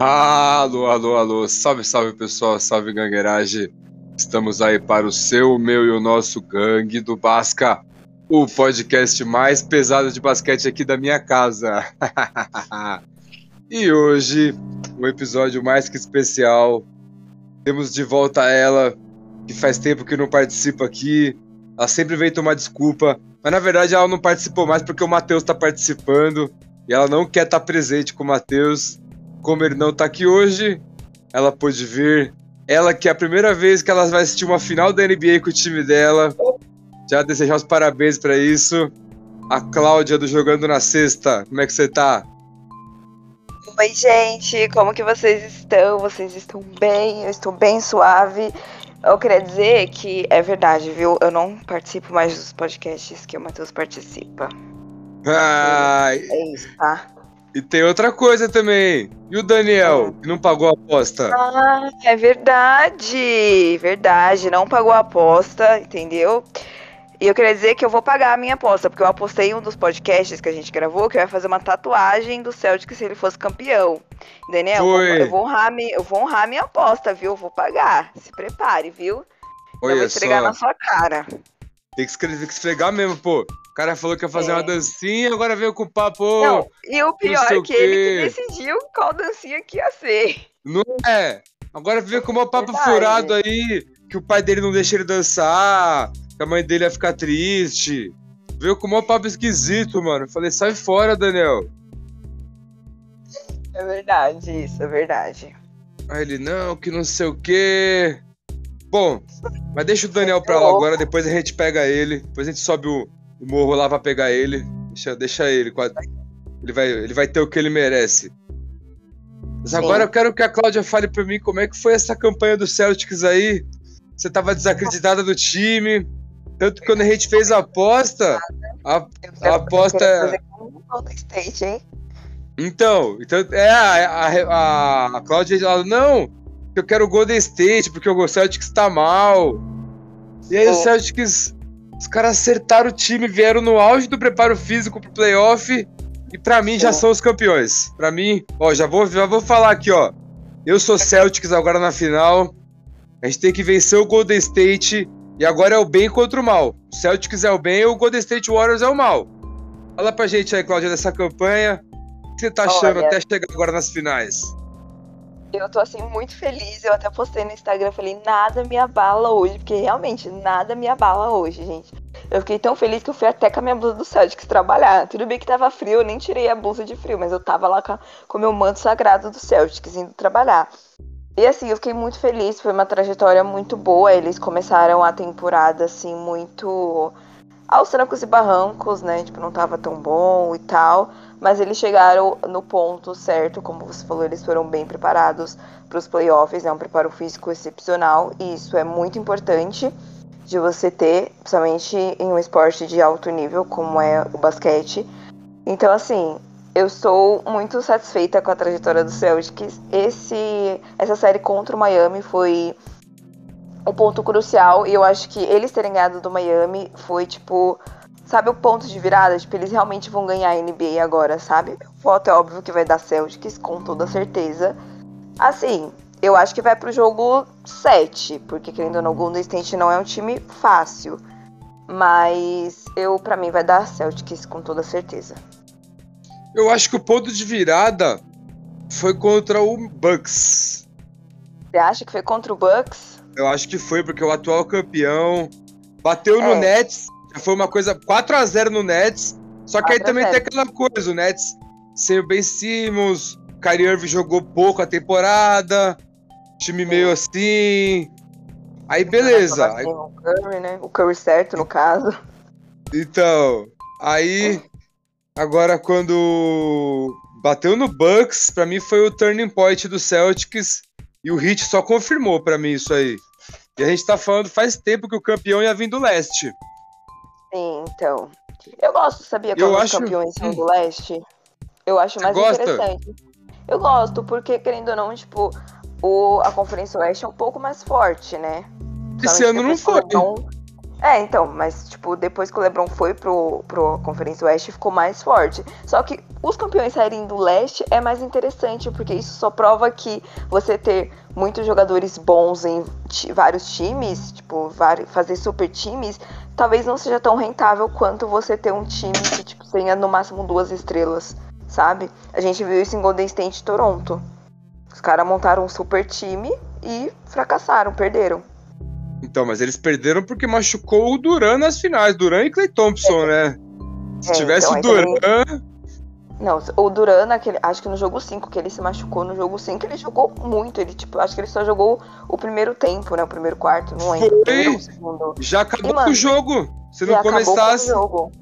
Alô, alô, alô, salve, salve pessoal, salve gangueiragem. Estamos aí para o seu, o meu e o nosso gangue do Basca, o podcast mais pesado de basquete aqui da minha casa. e hoje, um episódio mais que especial. Temos de volta ela, que faz tempo que não participa aqui. Ela sempre vem tomar desculpa, mas na verdade ela não participou mais porque o Matheus está participando e ela não quer estar tá presente com o Matheus. Como ele não tá aqui hoje, ela pôde vir. Ela que é a primeira vez que ela vai assistir uma final da NBA com o time dela. Já desejar os parabéns para isso. A Cláudia do Jogando na Sexta, como é que você tá? Oi, gente, como que vocês estão? Vocês estão bem? Eu estou bem suave. Eu queria dizer que é verdade, viu? Eu não participo mais dos podcasts que o Matheus participa. Ai. É isso, tá? E tem outra coisa também. E o Daniel, que não pagou a aposta? Ah, é verdade. Verdade. Não pagou a aposta, entendeu? E eu queria dizer que eu vou pagar a minha aposta, porque eu apostei em um dos podcasts que a gente gravou que eu ia fazer uma tatuagem do Celtic se ele fosse campeão. Daniel, Foi. eu vou, honrar, eu vou honrar minha aposta, viu? Eu vou pagar. Se prepare, viu? Olha eu vou entregar só. na sua cara. Tem que escrever, tem que esfregar mesmo, pô. O cara falou que ia fazer É. uma dancinha, agora veio com o papo. Não, e o pior é que ele que decidiu qual dancinha que ia ser. Não é. Agora veio com o papo Verdade. furado aí, que o pai dele não deixa ele dançar, que a mãe dele ia ficar triste. Veio com o papo esquisito, mano. Eu falei, sai fora, Daniel. É verdade, isso, é verdade. Aí ele, não, que não sei o quê. Bom, mas deixa o Daniel pra lá agora, depois a gente pega ele. Depois a gente sobe o, o morro lá pra pegar ele. Deixa, deixa ele. Ele vai, ele vai ter o que ele merece. Mas agora eu quero que a Cláudia fale pra mim como é que foi essa campanha do Celtics aí. Você tava desacreditada do time. Tanto que quando a gente fez a aposta, a, a aposta é. Então, então é, a, a, a Cláudia ela, não, eu quero o Golden State, porque o Celtics tá mal. E aí o. Celtics, os caras acertaram o time, vieram no auge do preparo físico pro playoff, e pra mim já são os campeões. Pra mim, ó, já vou, já vou falar aqui, ó. Eu sou Celtics agora na final. A gente tem que vencer o Golden State, e agora é o bem contra o mal. O Celtics é o bem e o Golden State Warriors é o mal. Fala pra gente aí, Cláudia, dessa campanha. O que você tá achando Olha. até chegar agora nas finais? Eu tô assim muito feliz. Eu até postei no Instagram, falei, nada me abala hoje, porque realmente nada me abala hoje, gente. Eu fiquei tão feliz que eu fui até com a minha blusa do Celtics trabalhar. Tudo bem que tava frio, eu nem tirei a blusa de frio, mas eu tava lá com, a- com o meu manto sagrado do Celtics indo trabalhar. E assim, eu fiquei muito feliz, foi uma trajetória muito boa. Eles começaram a temporada assim muito aos trancos e barrancos, né? Tipo, não tava tão bom e tal. Mas eles chegaram no ponto certo, como você falou, eles foram bem preparados para os playoffs, é um preparo físico excepcional e isso é muito importante de você ter, principalmente em um esporte de alto nível como é o basquete. Então, assim, eu estou muito satisfeita com a trajetória do Celtics. Esse, essa série contra o Miami foi um ponto crucial e eu acho que eles terem ganhado do Miami foi tipo sabe o ponto de virada? Tipo, eles realmente vão ganhar a NBA agora, sabe? O voto é óbvio que vai dar Celtics, com toda certeza. Assim, eu acho que vai pro jogo 7, porque querendo ou não, o Golden State não é um time fácil. Mas eu, para mim, vai dar Celtics com toda certeza. Eu acho que o ponto de virada foi contra o Bucks. Você acha que foi contra o Bucks? Eu acho que foi, porque o atual campeão bateu no É. Nets. Já foi uma coisa 4 a 0 no Nets. Só que aí 4 a também 0. tem aquela coisa, o Nets sem o Ben Simmons, o Kyrie Irving jogou pouco a temporada, time meio assim. Aí beleza. Aí- O Curry, né? O Curry certo, no caso. então, aí agora quando bateu no Bucks, pra mim foi o turning point do Celtics e o Heat só confirmou pra mim isso aí. E a gente tá falando faz tempo que o campeão ia vir do leste. Sim, então. Eu gosto, sabia, Eu quando os acho- campeões são do leste. Eu acho mais gosta? interessante. Eu gosto, porque, querendo ou não, tipo, o, a Conferência Oeste é um pouco mais forte, né? Esse ano não foi. que o LeBron- É, então, mas, tipo, depois que o LeBron foi pro, pro Conferência Oeste, ficou mais forte. Só que os campeões saírem do leste é mais interessante, porque isso só prova que você ter muitos jogadores bons em vários times, tipo, fazer super times, talvez não seja tão rentável quanto você ter um time que, tipo, tenha no máximo duas estrelas, sabe? A gente viu isso em Golden State e Toronto. Os caras montaram um super time e fracassaram, perderam. Então, mas eles perderam porque machucou o Duran nas finais. Duran e Clay Thompson, né? Se é, tivesse então, o Duran. Não, o Duran, naquele, acho que no jogo 5, que ele se machucou no jogo 5, ele jogou muito. Ele, tipo, acho que ele só jogou o primeiro tempo, né? O primeiro quarto, não lembro. Foi. Já acabou e, mano, o jogo. Se não começasse. Jogo.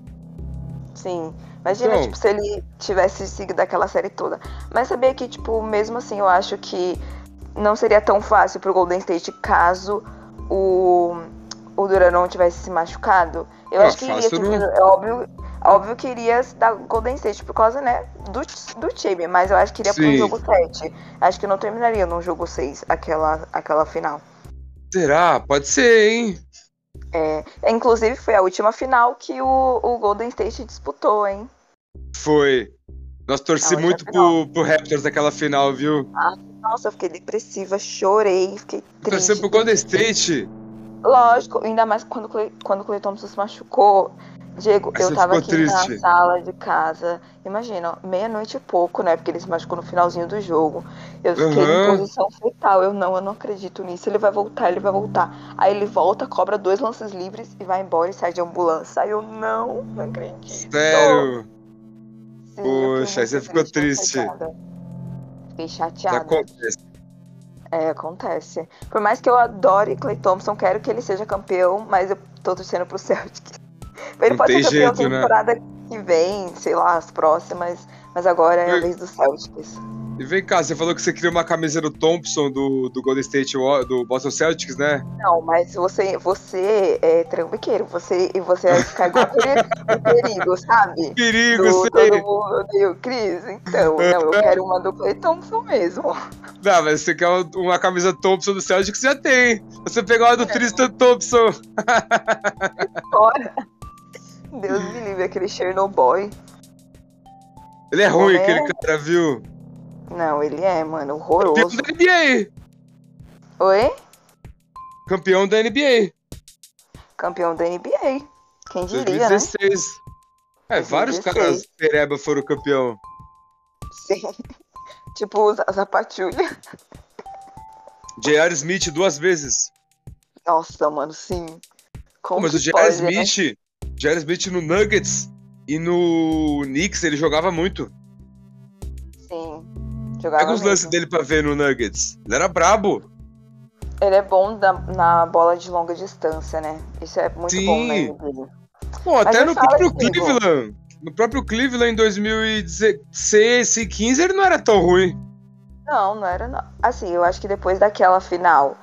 Sim. Imagina, então... tipo, se ele tivesse seguido aquela série toda. Mas sabia que, tipo, mesmo assim, eu acho que não seria tão fácil pro Golden State caso o, o Duran não tivesse se machucado. Eu acho que iria, tipo, é óbvio, óbvio que iria dar Golden State por causa, né, do, do time, mas eu acho que iria Sim. pro jogo 7. Acho que não terminaria no jogo 6, aquela, aquela final. Será? Pode ser, hein? É, inclusive foi a última final que o, o Golden State disputou, hein? Foi. Nós torci muito pro, pro Raptors naquela final, viu? Ah, nossa, eu fiquei depressiva, chorei, fiquei triste. Torceu pro Golden State? Lógico, ainda mais quando, quando o Clay Thompson se machucou. Diego, Mas eu tava aqui triste. na sala de casa. Imagina, meia-noite e pouco, né? Porque ele se machucou no finalzinho do jogo. Eu fiquei uhum. em posição fetal. Eu não, eu não acredito nisso. Ele vai voltar, ele vai voltar. Aí ele volta, cobra dois lances livres e vai embora e sai de ambulância. Aí eu não, não acredito. Sério? Sim, Poxa, aí você ficou triste. Fiquei chateada. Acontece. É, acontece. Por mais que eu adore Clay Thompson, quero que ele seja campeão, mas eu tô torcendo pro Celtics. Ele Não pode ser campeão jeito, né? temporada né? que vem, sei lá, as próximas, mas agora é a vez do Celtics. E vem cá, você falou que você queria uma camisa do Thompson do, do Golden State, do Boston Celtics, né? Não, mas você, você é trambiqueiro, você, e você vai ficar igual perigo, sabe? Perigo, do, sei. Todo mundo odeia o Chris, então, não, eu quero uma do Clay Thompson mesmo. Não, mas você quer uma camisa Thompson do Celtics, já tem. Você pegou a do é. Tristan Thompson. Fora. Deus me livre, aquele Chernobyl. Ele é ruim, é... aquele cara, viu? Não, ele é, mano, horroroso. Campeão da NBA. Oi? Campeão da NBA. Campeão da NBA. Quem diria, 2016. né? É, 2016. vários caras pereba foram campeão. Sim. tipo, a Zapatulha. J.R. Smith duas vezes. Nossa, mano, sim. Como mas o J.R. Né? Smith, né? J.R. Smith no Nuggets e no Knicks, ele jogava muito. Jogava Pega os lances dele pra ver no Nuggets. Ele era brabo. Ele é bom da, na bola de longa distância, né? Isso é muito Sim. bom né, dele. Pô, até no próprio Cleveland. No próprio Cleveland em 2016 e 15 ele não era tão ruim. Não, não era não. Assim, eu acho que depois daquela final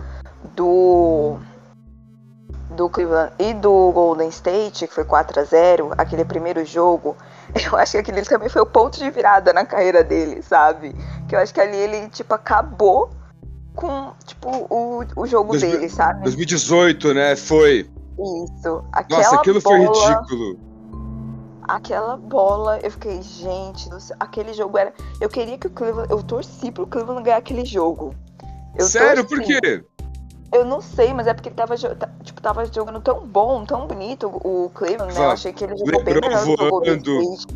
do do Cleveland e do Golden State, que foi 4 a 0 aquele primeiro jogo, eu acho que aquele também foi o ponto de virada na carreira dele, sabe? Que eu acho que ali ele, tipo, acabou com, tipo, o, o jogo 2000, dele, sabe? 2018, né? Foi. Isso. Aquela Nossa, aquilo bola, foi ridículo. Aquela bola, eu fiquei, gente, aquele jogo era. Eu queria que o Cleveland. Eu torci pro Cleveland ganhar aquele jogo. Eu Sério? Torci. Por quê? Eu não sei, mas é porque ele tava, tipo, tava jogando tão bom, tão bonito o Cleveland, né? Eu achei que ele jogou bem melhor do que o Golden State.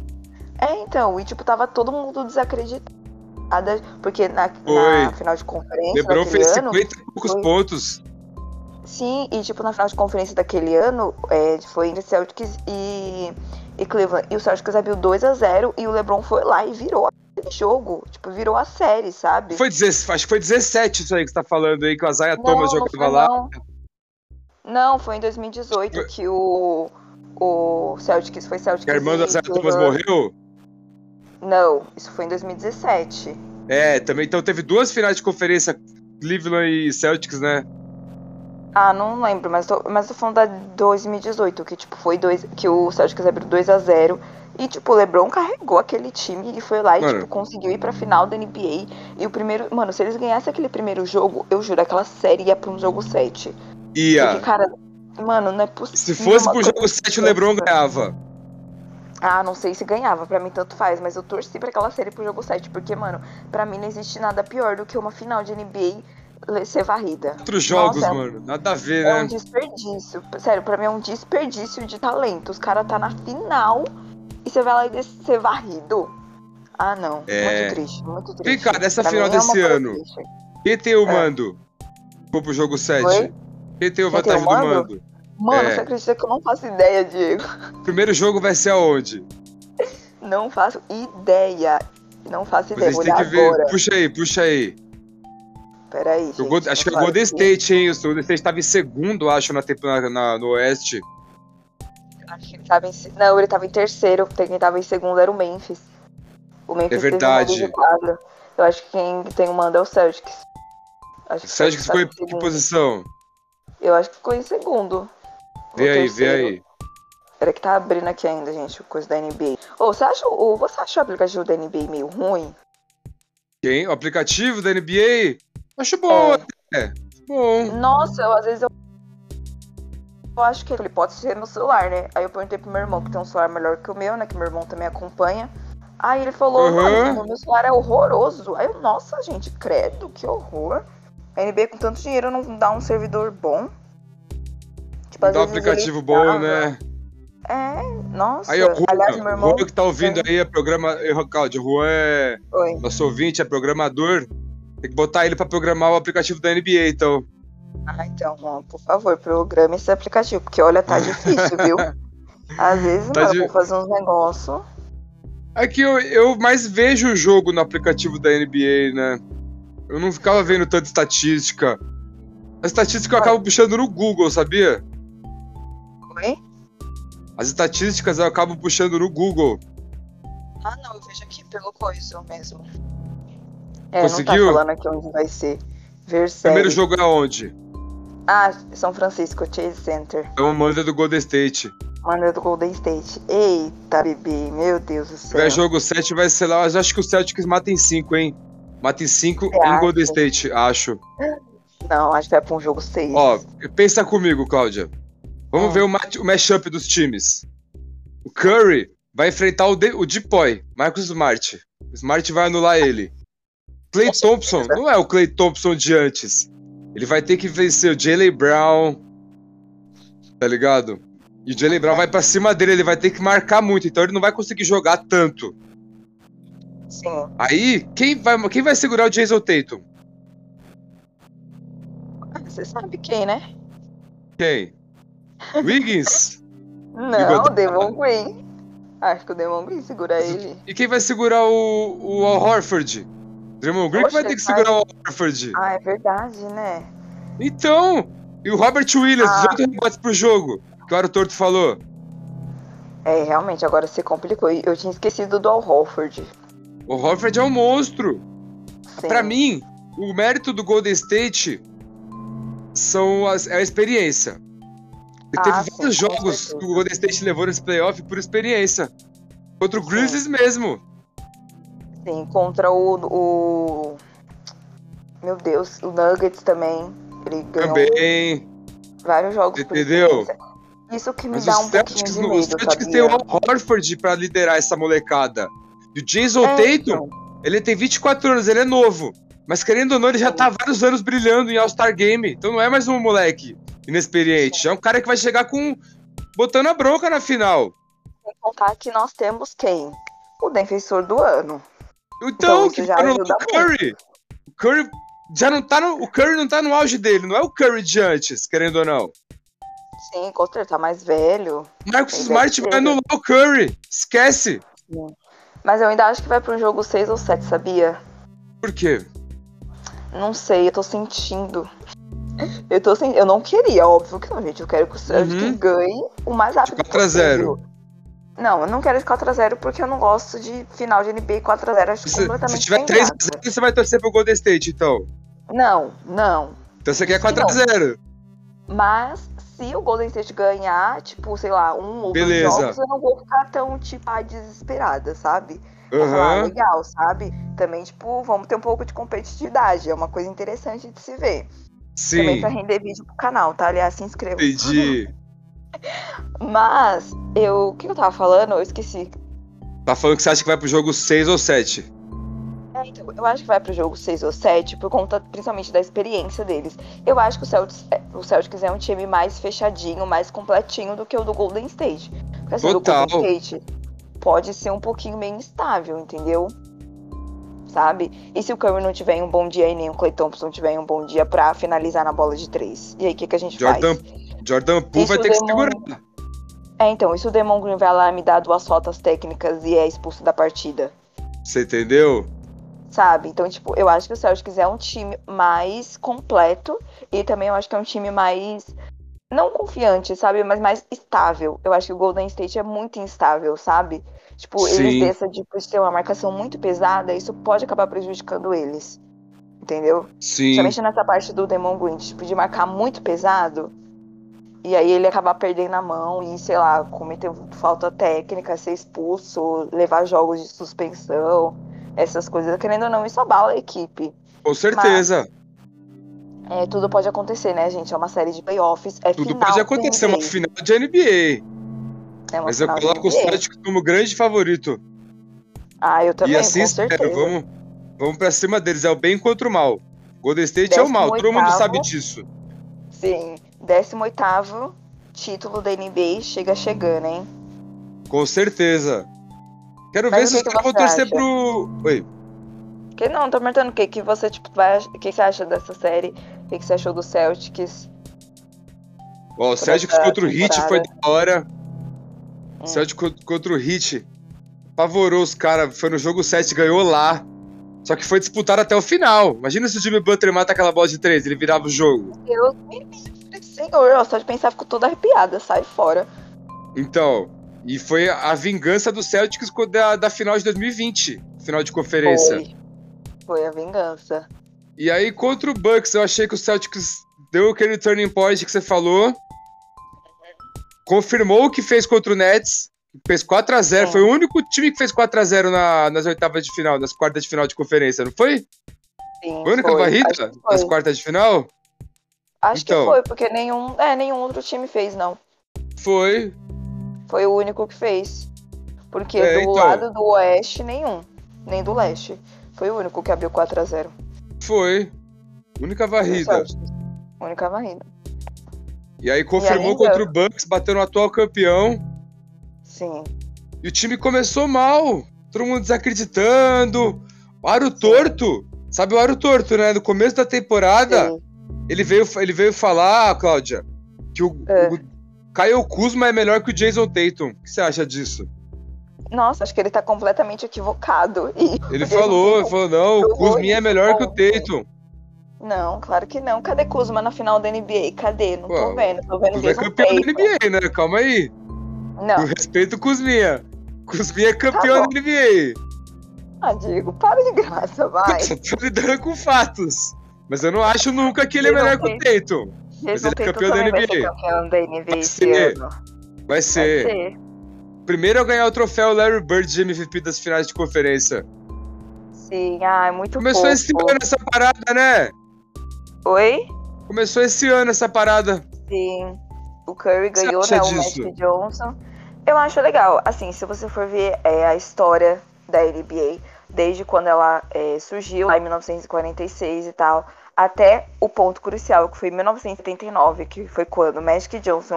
É, então, e tipo, tava todo mundo desacreditado. Porque na, na final de conferência. Lebron fez 50 e poucos foi... pontos. Sim, e tipo, na final de conferência daquele ano, é, foi entre Celtics e, e Cleveland. E o Celtics abriu 2 a 0 e o LeBron foi lá e virou jogo. Tipo, virou a série, sabe? Foi, acho que foi 17 isso aí que você tá falando aí, que o Isaiah Thomas jogava lá. Não. não, foi em 2018 foi... que o, o Celtics foi Celtics. Que a irmã do Isaiah Thomas morreu? Não, isso foi em 2017. É, também. Então teve duas finais de conferência, Cleveland e Celtics, né? Ah, não lembro, mas tô, mas tô falando da 2018, que tipo, foi dois. Que o Celtics abriu 2 a 0 e, tipo, o LeBron carregou aquele time e foi lá e, mano. tipo, conseguiu ir pra final da NBA. E o primeiro. Mano, se eles ganhassem aquele primeiro jogo, eu juro, aquela série ia pra um jogo 7. Ia. Porque, cara, Mano, não é possível. Se fosse pro jogo 7, o. LeBron ganhava. Ah, não sei se ganhava, pra mim tanto faz, mas eu torci pra aquela série pro jogo 7, porque, mano, pra mim não existe nada pior do que uma final de NBA ser varrida. Outros jogos, Nossa, é- mano. Nada a ver, É né? um desperdício. Sério, pra mim é um desperdício de talento. Os caras tá na final e você vai lá e ser varrido. Ah, não. É. Muito triste, muito triste. Vem cá, dessa Pra final é desse coisa ano. o É. mando? Vou pro jogo 7. Oi? Quem tem o Quem tem o vantagem do mando? Mano, É. você acredita que eu não faço ideia, Diego? Primeiro jogo vai ser aonde? Não faço ideia. Não faço ideia. gente tem que ver. agora. Puxa aí, puxa aí. Peraí, acho que é o Golden. State, hein? O Golden State tava em segundo, acho, na- na- no Oeste. Acho que ele tava em... Não, ele tava em terceiro. Quem tava em segundo era o Memphis. O Memphis É verdade. Eu acho que quem tem o mando é o Celtics. Acho O Celtics ficou em que posição? Eu acho que ficou em segundo. Vê aí, vê aí. Peraí que tá abrindo aqui ainda, gente, o coisa da NBA. Ô, você acha, ô, você achou o aplicativo da NBA meio ruim? Quem? O aplicativo da NBA? Acho bom, É. é. Bom. Nossa, eu, às vezes eu. Eu acho que ele pode ser no celular, né? Aí eu perguntei pro meu irmão, que tem um celular melhor que o meu, né? Que meu irmão também acompanha. Aí ele falou, Uhum. mano, o meu celular é horroroso. Aí eu, nossa, gente, credo, que horror. A NBA com tanto dinheiro não dá um servidor bom. Tipo, às Dá um aplicativo bom, né? É, nossa. Aí, Juan, Aliás, meu irmão. Juan que tá ouvindo aí, é programa. eh, Cláudio, Juan é Oi. nosso ouvinte, é programador. Tem que botar ele pra programar o aplicativo da NBA, então. Ah, então, mano, por favor, programe esse aplicativo, porque olha, tá difícil, viu? Às vezes, Tá mano, di- eu vou fazer uns negócios. É que eu, eu mais vejo o jogo no aplicativo da NBA, né? Eu não ficava vendo tanta estatística. A estatística eu acabo puxando no Google, sabia? Oi? As estatísticas eu acabo puxando no Google. Ah, não, eu vejo aqui pelo coisa mesmo. É, Conseguiu? não tá falando aqui onde vai ser. Primeiro jogo é onde? Ah, São Francisco, Chase Center. É uma manda do Golden State. Manda do Golden State. Eita, bebê, meu Deus do Se céu. tiver jogo 7 vai ser lá, mas acho que o Celtics mata em 5, hein? Mata em 5 Você em acha? Golden State, acho. Não, acho que vai pra um jogo 6. Ó, pensa comigo, Cláudia. Vamos Ah. ver o, match, o mashup dos times. O Curry vai enfrentar o, De, o Depoy, Marcus Smart. O Smart vai anular ele. Clay Thompson, não é o Clay Thompson de antes. Ele vai ter que vencer o Jalen Brown. Tá ligado? E o Jalen Brown vai pra cima dele, ele vai ter que marcar muito, então ele não vai conseguir jogar tanto. Sim. Aí, quem vai, quem vai segurar o Jason Tatum? Ah, Você sabe quem, né? Quem? Wiggins? Não, o Demon Green. Acho que o Demon Green segura ele. E quem vai segurar o, o Al Horford? Draymond Green que vai Poxa, ter que cara. segurar o Horford. Ah, é verdade, né? Então, e o Robert Williams, Ah. 18 rebotes pro jogo, que o Aro Torto falou. É, realmente, agora se complicou. Eu tinha esquecido do Al Horford. O Horford é um monstro. Pra mim, o mérito do Golden State são as, é a experiência. Ah, teve sim, vários jogos que o Golden State levou nesse playoff por experiência. Contra o Grizzlies mesmo. Sim, contra o, o. Meu Deus, o Nuggets também. Ele ganhou Também. vários jogos. Entendeu? Isso que me Mas dá o um pouquinho Celtics, de o medo, Celtics sabia? tem o Al Horford pra liderar essa molecada. E o Jason É, Tatum, então. ele tem 24 anos, ele é novo. Mas querendo ou não, ele já tá há vários anos brilhando em All-Star Game. Então não é mais um moleque inexperiente. Já é um cara que vai chegar com. botando a bronca na final. Sem contar que nós temos quem? O defensor do ano. Então, Então, que ajuda o Curry. O Curry já não tá no. O Curry não tá no auge dele, não é o Curry de antes, querendo ou não. Sim, com certeza, tá mais velho. Marcos Smart vai anular o Curry. Esquece. Mas eu ainda acho que vai pra um jogo 6 ou 7, sabia? Por quê? Não sei, eu tô sentindo. Eu tô sen... Eu não queria, óbvio que não, gente. Eu quero que Uhum. ganhe o mais rápido 4 a 0. possível. Não, eu não quero esse 4x0 porque eu não gosto de final de NBA 4x0. Acho Se, completamente se tiver sem 3 a graça. 0 você vai torcer pro Golden State, então. Não, não. Então você quer Acho que 4 a 0 Mas se o Golden State ganhar, tipo, sei lá, um ou Beleza. dois jogos, eu não vou ficar tão, tipo, desesperada, sabe? Vou falar, ah, legal, sabe? Também, tipo, vamos ter um pouco de competitividade. É uma coisa interessante de se ver. Também Sim, pra render vídeo pro canal, tá? Aliás, se inscreva. entendi. Mas, eu. O que eu tava falando? Eu esqueci. Tá falando que você acha que vai pro jogo 6 ou 7? É, então, eu acho que vai pro jogo 6 ou 7 por conta principalmente da experiência deles. Eu acho que o Celtics, é- o Celtics é um time mais fechadinho, mais completinho do que o do Golden State. Porque assim, do Total. Golden State pode ser um pouquinho meio instável, entendeu? Sabe? E se o Curry não tiver um bom dia e nem o Clay Thompson tiver um bom dia pra finalizar na bola de três? E aí, o que, que a gente Jordan, faz? Jordan Poole vai ter que segurar. É, então, e se o Demon Green vai lá e me dá duas faltas técnicas e é expulso da partida? Você entendeu? Sabe? Então, tipo, eu acho que o Celtics é um time mais completo e também eu acho que é um time mais. Não confiante, sabe? Mas mais estável. Eu acho que o Golden State é muito instável, sabe? Tipo, Sim. eles dessa de ter uma marcação muito pesada, isso pode acabar prejudicando eles. Entendeu? Sim. Principalmente nessa parte do Demon Green, tipo, de marcar muito pesado. E aí ele acabar perdendo a mão e, sei lá, cometer falta técnica, ser expulso, levar jogos de suspensão, essas coisas. Querendo ou não, isso abala a equipe. Com certeza. É, tudo pode acontecer, né, gente? É uma série de playoffs. É Tudo pode acontecer, é uma final de NBA. É uma Mas eu coloco o NBA. Celtics como grande favorito. Ah, eu também, e assim espero. Vamos, vamos pra cima deles. É o bem contra o mal. Golden State é o mal, todo mundo 18º. sabe disso. Sim. 18º título da NBA chega chegando, hein? Com certeza. Quero Mas ver se que os caras vão torcer acha? pro. Oi. Que não, tô perguntando o que que você, tipo, vai... O que que você acha dessa série? O que que você achou do Celtics? Ó, o Celtics contra o Heat foi da hora. Hum. Celtics co- contra o Heat. Apavorou os caras. Foi no jogo 7, ganhou lá. Só que foi disputado até o final. Imagina se o Jimmy Butler mata aquela bola de 3, ele virava o jogo. Deus me livre, senhor. Eu só de pensar, fico toda arrepiada. Sai fora. Então, e foi a vingança do Celtics da, da final de 2020, final de conferência. Foi. Foi a vingança. E aí, contra o Bucks, eu achei que o Celtics deu aquele turning point que você falou. Confirmou o que fez contra o Nets. Fez 4x0. Sim. Foi o único time que fez 4x0 na, nas oitavas de final, nas quartas de final de conferência, não foi? Sim, Foi a única foi. foi. nas quartas de final? Acho Então. que foi, porque nenhum, é, nenhum outro time fez, não. Foi. Foi o único que fez. Porque É, do então. lado do oeste, nenhum. Nem do leste. Foi o único que abriu 4x0. Foi. Única varrida. Única varrida. E aí confirmou ainda- contra o Bucks, bateu no atual campeão. Sim. E o time começou mal. Todo mundo desacreditando. O aro torto. Sabe o aro torto, né? No começo da temporada, Sim. Ele veio, ele veio falar, Cláudia, que o, É. o Caio Kuzma é melhor que o Jason Tatum. O que você acha disso? Nossa, acho que ele tá completamente equivocado. E Ele falou, ele falou, não, o Kuzma é melhor que o. Tatum. Não, claro que não. Cadê Kuzma na final da NBA? Cadê? Não tô Pô, vendo. Tô vendo Kuzma é campeão da Tatum. NBA, né? Calma aí. Não. Eu respeito o Kuzminha. Kuzminha é campeão Tá da NBA. Ah, Diego, para de graça, vai. Só tô lidando com fatos. Mas eu não acho nunca que ele é melhor que o Tatum. Mas ele é campeão da também vai ser NBA. campeão da NBA Vai ser. Vai Vai ser. ser. Primeiro a ganhar o troféu Larry Bird de MVP das finais de conferência. Sim, ai, muito Começou fofo. esse ano essa parada, né? Oi? Começou esse ano essa parada. Sim. O Curry ganhou, né? O disso? Magic Johnson. Eu acho legal. Assim, se você for ver é, a história da NBA, desde quando ela é, surgiu, lá em 1946 e tal, até o ponto crucial, que foi em 1979, que foi quando Magic Johnson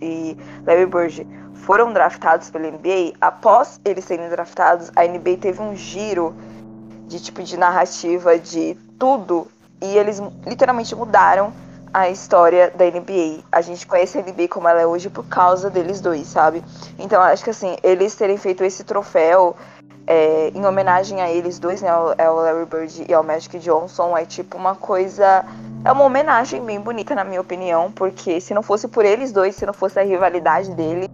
e Larry, Bird foram draftados pela NBA. Após eles serem draftados, a NBA teve um giro de tipo de narrativa de tudo e eles literalmente mudaram a história da NBA. A gente conhece a NBA como ela é hoje por causa deles dois, sabe? Então acho que assim, eles terem feito esse troféu é, em homenagem a eles dois, né? Ao, ao Larry Bird e ao Magic Johnson, é tipo uma coisa. É uma homenagem bem bonita, na minha opinião, porque se não fosse por eles dois, se não fosse a rivalidade dele,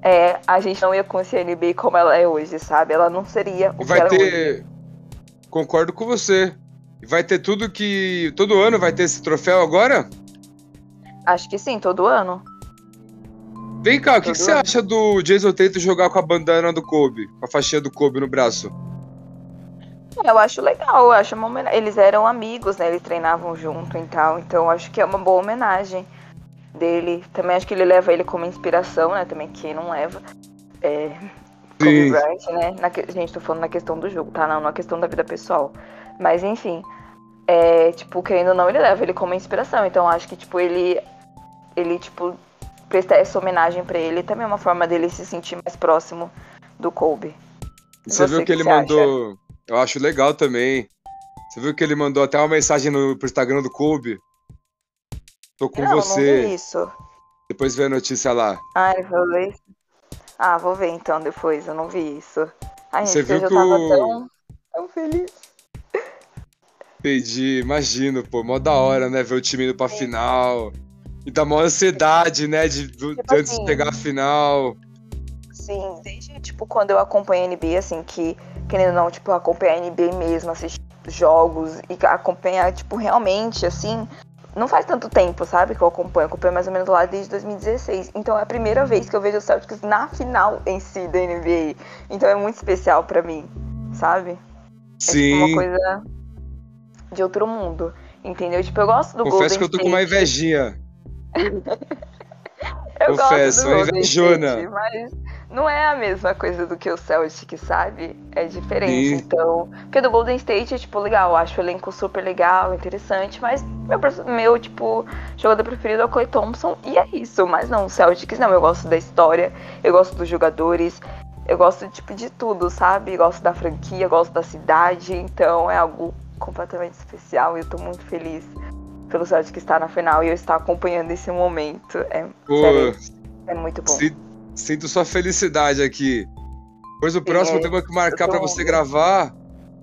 é, a gente não ia conhecer a NBA como ela é hoje, sabe? Ela não seria o E que vai ela é hoje. ter. Concordo com você. E vai ter tudo que. Todo ano vai ter esse troféu agora? Acho que sim, todo ano. Vem cá, o que, que você acha do Jason Tatum jogar com a bandana do Kobe? Com a faixinha do Kobe no braço? Eu acho legal, eu acho uma homenagem. Eles eram amigos, né? Eles treinavam junto e tal. Então acho que é uma boa homenagem dele. Também acho que ele leva ele como inspiração, né? Também quem não leva. É, Né? Na, gente, tô falando na questão do jogo, tá? Não, na questão da vida pessoal. Mas enfim. É, tipo, querendo ou não, ele leva ele como inspiração. Então acho que, tipo, ele. Ele, tipo, prestar essa homenagem para ele também é uma forma dele se sentir mais próximo do Kobe. Você, Você viu que, que ele mandou. Acha? Eu acho legal também. Você viu que ele mandou até uma mensagem no pro Instagram do Kobe? Tô com não, você. Não vi isso. Depois vê a notícia lá. Ah, ele falou isso? Ah, vou ver então depois, eu não vi isso. Ai, Você gente, viu que eu tava tão, tão feliz. Entendi, imagino, pô, mó da hora, né? Ver o time indo pra Sim. final. E dá maior ansiedade, né? De, de tipo antes assim, de pegar a final. Sim, desde, tipo, quando eu acompanho a NBA, assim, que, querendo ou não, tipo, acompanhar a NBA mesmo, assistir jogos e acompanhar, tipo, realmente, assim, não faz tanto tempo, sabe, que eu acompanho. Eu acompanho mais ou menos lá desde 2016. Então é a primeira vez que eu vejo o Celtics na final em si da NBA. Então é muito especial para mim, sabe? Sim. É tipo uma coisa de outro mundo. Entendeu? Tipo, eu gosto do Confesso Golden que eu tô State. com uma invejinha. eu Confesso, gosto do uma Golden invejona. State, mas não é a mesma coisa do que o Celtic, sabe? É diferente. Sim. Então, porque do Golden State é, tipo, legal. Acho o elenco super legal, interessante, mas meu, meu tipo, jogador preferido é o Clay Thompson e é isso. Mas não, o Celtics não. Eu gosto da história, eu gosto dos jogadores, eu gosto, tipo, de tudo, sabe? Eu gosto da franquia, eu gosto da cidade. Então, é algo completamente especial e eu tô muito feliz pelo Celtic estar na final e eu estar acompanhando esse momento. É, Pô, sério, é muito bom. si- Sinto sua felicidade aqui. Pois o próximo É, tema que marcar tô- pra você gravar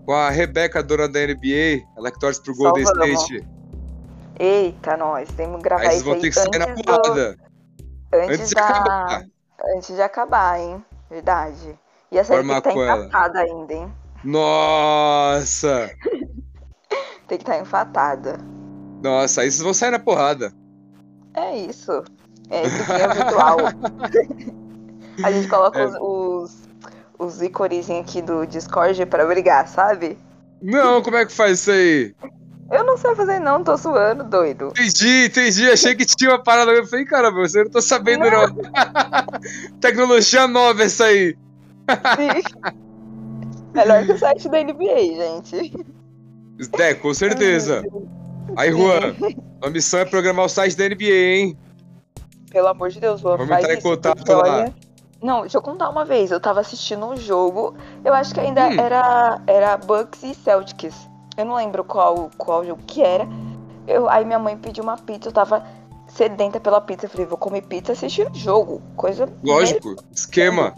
com a Rebeca, dona da NBA, ela que torce pro Golden vamos. State. Eita, nós temos que gravar Aí vocês isso vão ter que sair na antes, do, porrada. antes, Antes de da, acabar. antes de acabar, hein? Verdade. E a série tem Forma que estar ela. empatada ainda, hein? Nossa! Tem que estar empatada. Nossa, aí vocês vão sair na porrada. É isso. É briguinha virtual. a gente coloca É. os, os, os ícones aqui do Discord pra brigar, sabe? Não, como é que faz isso aí? Eu não sei fazer não, tô suando, doido. Entendi, entendi. Achei que tinha uma parada. Eu falei, caramba, você não tô sabendo não. Tecnologia nova essa aí. Sim. Melhor que o site da NBA, gente. É, com certeza. Aí, Juan, a missão é programar o site da NBA, hein? Pelo amor de Deus, Luan, Vamos entrar em contato lá. Não, deixa eu contar uma vez. Eu tava assistindo um jogo. Eu acho que ainda Hum. era, era Bucks e Celtics. Eu não lembro qual, qual jogo que era. Eu, aí minha mãe pediu uma pizza. Eu tava sedenta pela pizza. Eu falei, vou comer pizza assistindo o jogo. Coisa. Lógico, esquema.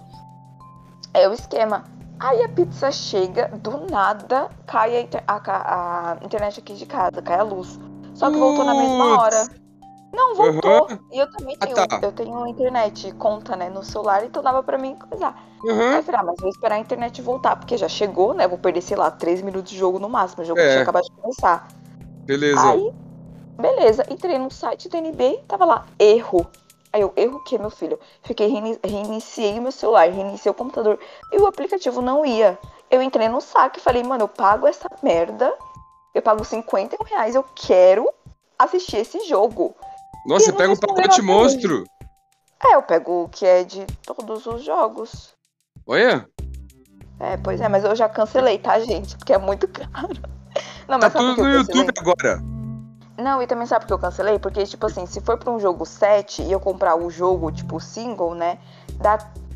É o esquema. Aí a pizza chega, do nada cai a, a a internet aqui de casa, cai a luz. Só que voltou na mesma hora. Não, voltou. Aham. E eu também Ah, tenho, tá. eu tenho internet, conta, né, no celular, então dava pra mim coisar. Aí Uhum. eu falei, ah, mas vou esperar a internet voltar, porque já chegou, né? Vou perder, sei lá, 3 minutos de jogo no máximo. O jogo É. tinha acabado de começar. Beleza. Aí, beleza, entrei no site da NBA, tava lá, erro. Aí eu, erro o quê, meu filho? Fiquei, reini- reiniciei meu celular, reiniciei o computador e o aplicativo não ia. Eu entrei no saque e falei, mano, eu pago essa merda, eu pago 51 reais, eu quero assistir esse jogo. Nossa, você pega o pacote monstro. É, eu pego o que é de todos os jogos. Olha, É, pois é, mas eu já cancelei, tá, gente? Porque é muito caro. Não, tá tudo no? YouTube agora. Não, e também sabe por que eu cancelei? Porque, tipo assim, se for pra um jogo 7 e eu comprar o jogo, tipo, single, né? Dá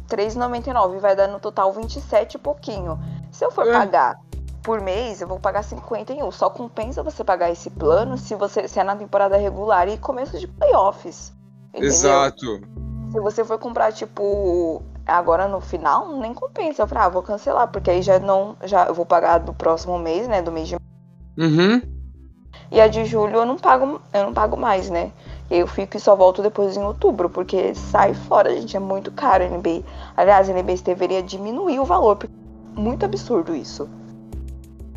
R$3,99, vai dar no total 27 e pouquinho. Se eu for É. pagar por mês, eu vou pagar 51. Só compensa você pagar esse plano se você se é na temporada regular e começo de playoffs. Entendeu? Exato. Se você for comprar, tipo, agora no final, nem compensa. Eu falei, ah, vou cancelar, porque aí já não. Já, eu vou pagar do próximo mês, né? Do mês de Uhum. e a de julho eu não pago, eu não pago mais, né? Eu fico e só volto depois em outubro, porque sai fora, gente, é muito caro a NBA. Aliás, a NBA deveria diminuir o valor, porque é muito absurdo isso.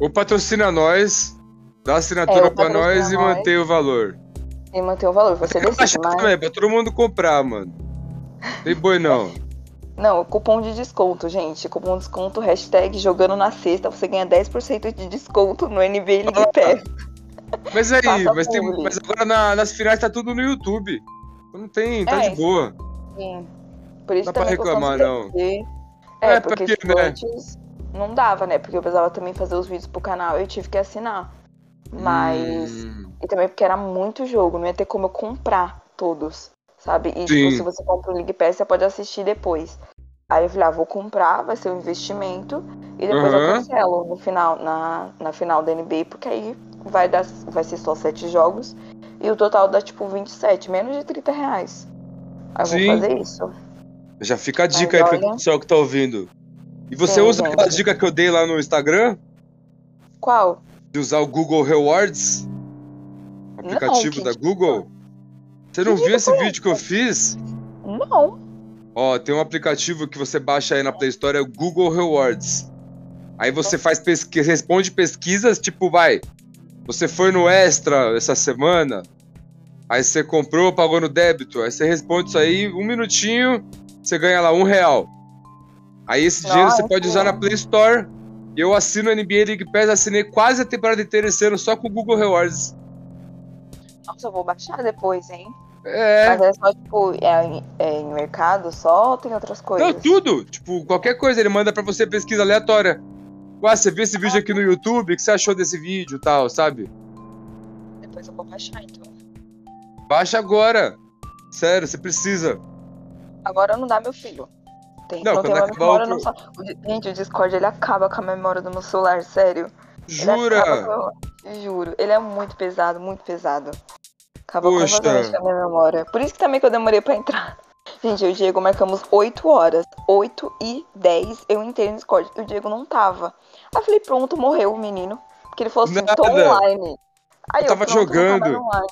Ou patrocina nós, dá assinatura É, pra nós e nós. mantém o valor. E manter o valor, você Eu decide, mas também, pra todo mundo comprar, mano. Tem boi não. Não, cupom de desconto, gente. Cupom de desconto, hashtag jogando na sexta, você ganha 10% de desconto no NBA League Pass. Mas aí, mas, tem, mas agora na- nas finais tá tudo no YouTube. Não tem, tá É, de boa. Sim. Por isso Dá pra eu reclamar, não. É, É, porque porque, né? antes não dava, né? Porque eu precisava também fazer os vídeos pro canal, eu tive que assinar. Mas. Hum, E também porque era muito jogo, não ia ter como eu comprar todos, sabe? E tipo, se você compra o League Pass, você pode assistir depois. Aí eu falei, ah, vou comprar, vai ser um investimento, e depois eu Aham. cancelo no final, na, na final da NBA, porque aí vai, dar, vai ser só 7 jogos, e o total dá tipo 27, menos de 30 reais. Aí eu Sim. vou fazer isso. já fica a Mas dica aí pro olha- pessoal que tá ouvindo. E você Sim, usa gente. aquela dica que eu dei lá no Instagram? Qual? De usar o Google Rewards? O Não, aplicativo que da? Google? Você não Que viu dica esse foi vídeo que eu fiz? Não. Ó, tem um aplicativo que você baixa aí na Play Store, é o Google Rewards. Aí você faz pesquisa, responde pesquisas, tipo, vai, você foi no Extra essa semana, aí você comprou, pagou no débito, aí você responde isso aí, um minutinho, você ganha lá um real. Aí esse dinheiro você Nossa. pode usar na Play Store. E eu assino a NBA League Pass, assinei quase a temporada inteira esse ano só com o Google Rewards. Nossa, eu vou baixar depois, hein? É, Mas é só, tipo, é, em- é em mercado só ou tem outras coisas? Não, tudo. Tipo, qualquer coisa, ele manda pra você pesquisa aleatória. Ah, você viu esse vídeo aqui no YouTube? O que você achou desse vídeo e tal, sabe? Depois eu vou baixar, então. Baixa agora. Sério, você precisa. Agora não dá, meu filho. Tem, Não, não, tem uma memória no. Gente, o Discord ele acaba com a memória do meu celular, sério. Jura? com- Juro. Ele é muito pesado, muito pesado. Acaba Poxa. completamente com a minha memória. Por isso que também que eu demorei pra entrar. Gente, eu e o Diego marcamos 8 horas. 8 e 10 eu entrei no Discord. E o Diego não tava. Aí eu falei, pronto, morreu o menino. Porque ele falou assim, tô Nada. online. Aí Eu tava pronto, não tava jogando. online.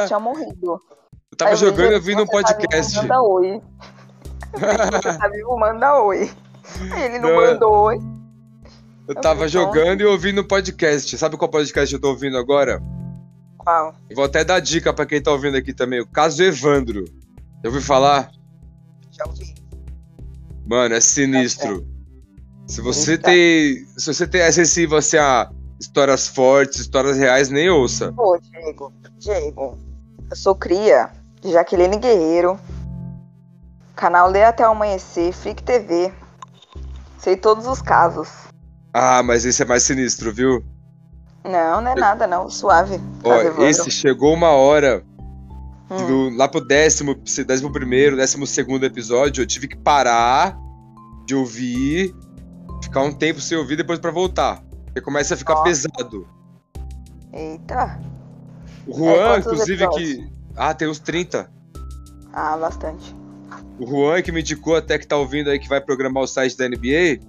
Eu tinha morrido. Eu tava Aí jogando e eu "Gente, vi no tá podcast. manda oi. Você tá vivo, manda oi. Ele não, Não. mandou oi. Eu tava vi, jogando e ouvindo podcast. Sabe qual podcast eu tô ouvindo agora? Qual? Eu vou até dar dica pra quem tá ouvindo aqui também. O caso Evandro. Já ouviu falar? Já ouvi. Mano, é sinistro. Se você Eita. tem. Se você tem é sensível assim a histórias fortes, histórias reais, nem ouça. Pô, Diego, Diego, eu sou cria de Jaqueline Guerreiro, canal Lê Até Amanhecer, Freak TV. Sei todos os casos. Ah, mas esse é mais sinistro, viu? Não, não é nada, não. Suave. Ó, Caso Evandro. esse chegou uma hora. Hum. do- lá pro décimo, décimo primeiro, décimo segundo episódio, eu tive que parar de ouvir, ficar um tempo sem ouvir, depois pra voltar. Porque começa a ficar Ó. pesado. Eita. O É, Juan, quantos inclusive, episódios? que. Ah, tem uns 30. Ah, bastante. O Juan que me indicou até que tá ouvindo aí que vai programar o site da NBA.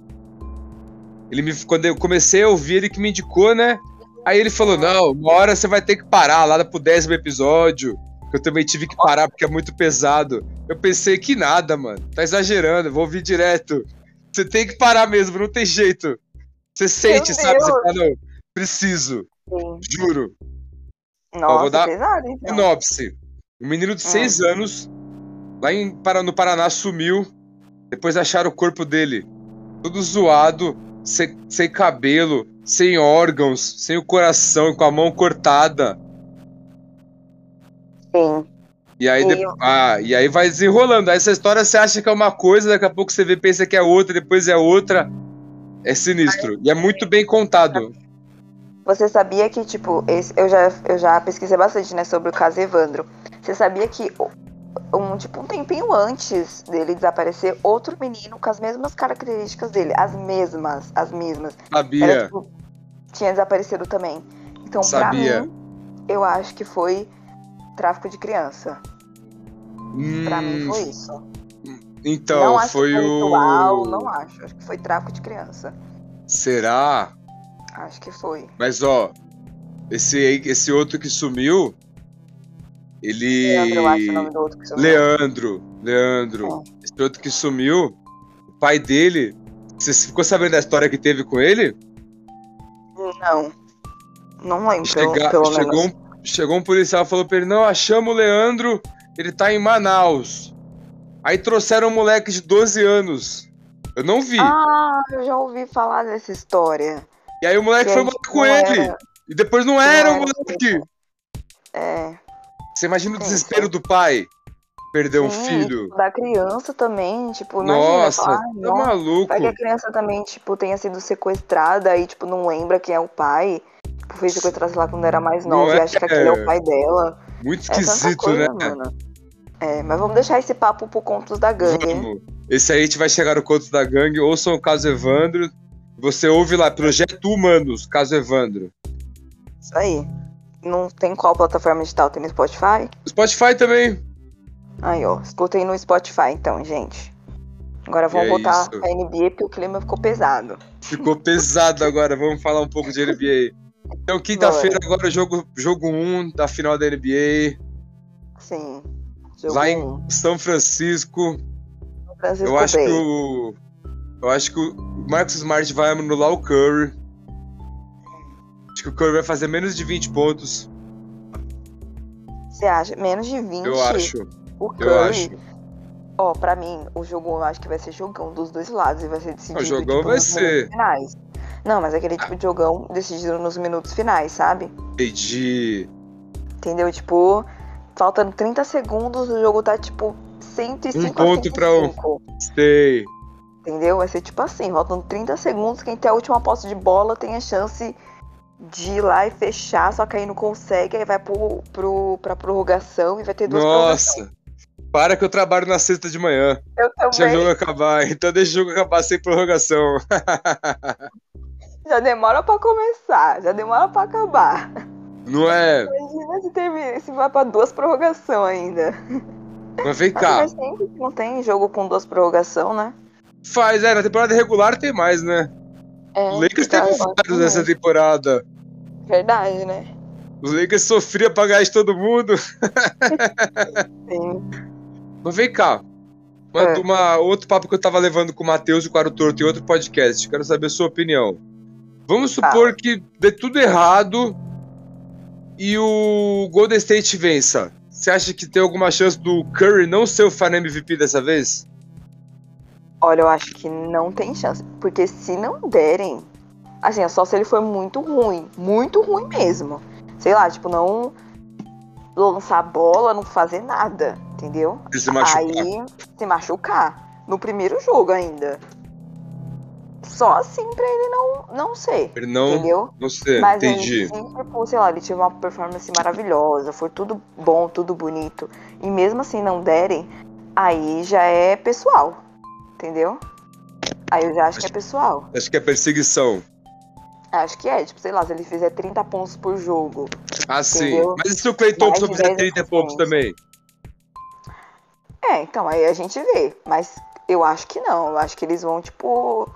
Ele me, quando eu comecei a ouvir, ele que me indicou, né? Aí ele falou: Não, uma hora você vai ter que parar lá pro décimo episódio. Que eu também tive que parar porque é muito pesado. Eu pensei que nada, mano. Tá exagerando, vou ouvir direto. Você tem que parar mesmo, não tem jeito. Você sente, sabe? Você Deus. fala, não, preciso, Sim. juro. Nossa, vou dar pesado, então. Sinopse. Um menino de 6 anos, lá em, no Paraná, sumiu. Depois acharam o corpo dele todo zoado, sem, sem cabelo, sem órgãos, sem o coração, com a mão cortada. Sim. E aí, de- ah, e aí vai desenrolando. Aí essa história você acha que é uma coisa, daqui a pouco você vê, pensa que é outra, depois é outra. É sinistro. E é muito bem contado. Você sabia que, tipo, esse, eu, já, eu já pesquisei bastante, né, sobre o caso Evandro. Você sabia que um, tipo, um tempinho antes dele desaparecer, outro menino com as mesmas características dele, as mesmas, as mesmas. Era, Sabia? tipo, tinha desaparecido também. Então, Sabia. pra mim, eu acho que foi tráfico de criança. Pra mim Hum, foi isso. então, não acho foi que foi o. ritual, não acho. Acho que foi tráfico de criança. Será? Acho que foi. Mas ó, esse, esse outro que sumiu, ele. Leandro, eu acho o nome do outro que sumiu. Leandro, Leandro. Esse outro que sumiu, o pai dele. Você ficou sabendo da história que teve com ele? Não. Não lembro, Chega- pelo chegou, menos. um, chegou um policial e falou pra ele: Não, achamos o Leandro, ele tá em Manaus. Aí trouxeram um moleque de 12 anos. Eu não vi. Ah, eu já ouvi falar dessa história. E aí o moleque Que foi tipo, com ele. era- E depois não não era o era moleque. É. Você imagina o Sim, desespero do pai. Perder um sim, filho. tipo, Da criança também, tipo, imagina. Nossa, falar, tá "Ai, nossa, maluco. Vai que a criança também, tipo, tenha sido sequestrada e, tipo, não lembra quem é o pai. Tipo, foi sequestrada, lá, quando era mais Não nova e é? acha que aquele é o pai dela. Muito É esquisito, coisa, né? mano. É, mas vamos deixar esse papo pro contos da gangue. Vamos. Esse aí a gente vai chegar no Contos da Gangue. Ouçam o caso Evandro. Você ouve lá, Projeto Humanos, caso Evandro. Isso aí. Não tem qual plataforma digital? Tem no Spotify? Spotify também. Aí, ó. Escutem no Spotify, então, gente. Agora vamos é voltar isso. pra NBA porque o clima ficou pesado. Ficou pesado agora. Vamos falar um pouco de NBA. Então, quinta-feira, agora, jogo 1 jogo um da final da NBA. Sim. Lá em um. São Francisco. Francisco Eu acho Bay. que o. Eu acho que o Marcos Smart vai anular o Curry. Acho que o Curry vai fazer menos de 20 pontos. Você acha? Menos de 20? Eu acho. O Eu Curry. acho. Ó, pra mim, o jogo eu acho que vai ser jogão dos dois lados e vai ser decidido O jogão tipo, vai nos ser. minutos finais. Não, mas aquele tipo de jogão decidido nos minutos finais, sabe? Entendi. Entendeu? Tipo, faltando 30 segundos, o jogo tá tipo 105 Um ponto pra um. 105. Sei. Entendeu? Vai ser tipo assim, faltando 30 segundos, quem tem a última posse de bola tem a chance de ir lá e fechar, só que aí não consegue, aí vai pro, pro, pra prorrogação e vai ter duas prorrogações. Nossa. Para que eu trabalho na sexta de manhã. Eu Deixa o também. jogo acabar. Então deixa o jogo acabar sem prorrogação. Já demora pra começar, já demora pra acabar. Não é? Imagina se, termina, se vai pra duas prorrogação ainda. Mas vem cá. mas sempre que não tem jogo com duas prorrogação, né? Faz, é, na temporada regular tem mais, né? É, O Lakers tá, teve acho vários nessa temporada. Verdade, né? Os Lakers sofriam pra ganhar de todo mundo. Sim. Mas vem cá. Uma, É. uma- outro papo que eu tava levando com o Matheus e com o Torto em outro podcast. Quero saber a sua opinião. Vamos supor que dê tudo errado e o Golden State vença. Você acha que tem alguma chance do Curry não ser o Final MVP dessa vez? Olha, eu acho que não tem chance. Porque se não derem. Assim, é só se ele for muito ruim. Muito ruim mesmo. Sei lá, tipo, não lançar bola, não fazer nada. Entendeu? Ele se machucar. Aí se machucar. No primeiro jogo ainda. Só assim pra ele não, não ser. Ele não. Entendeu? Não sei, Mas entendi. se, tipo, sei lá, ele tiver uma performance maravilhosa, for tudo bom, tudo bonito, e mesmo assim não derem, aí já é pessoal. Entendeu? Aí eu já acho que é pessoal. Acho que é perseguição. Acho que é, tipo, sei lá, se ele fizer 30 pontos por jogo. Ah, sim. Entendeu? Mas e se o Clay Thompson fizer 10 30 pontos também? É, então, aí a gente vê. Mas eu acho que não. Eu acho que eles vão, tipo,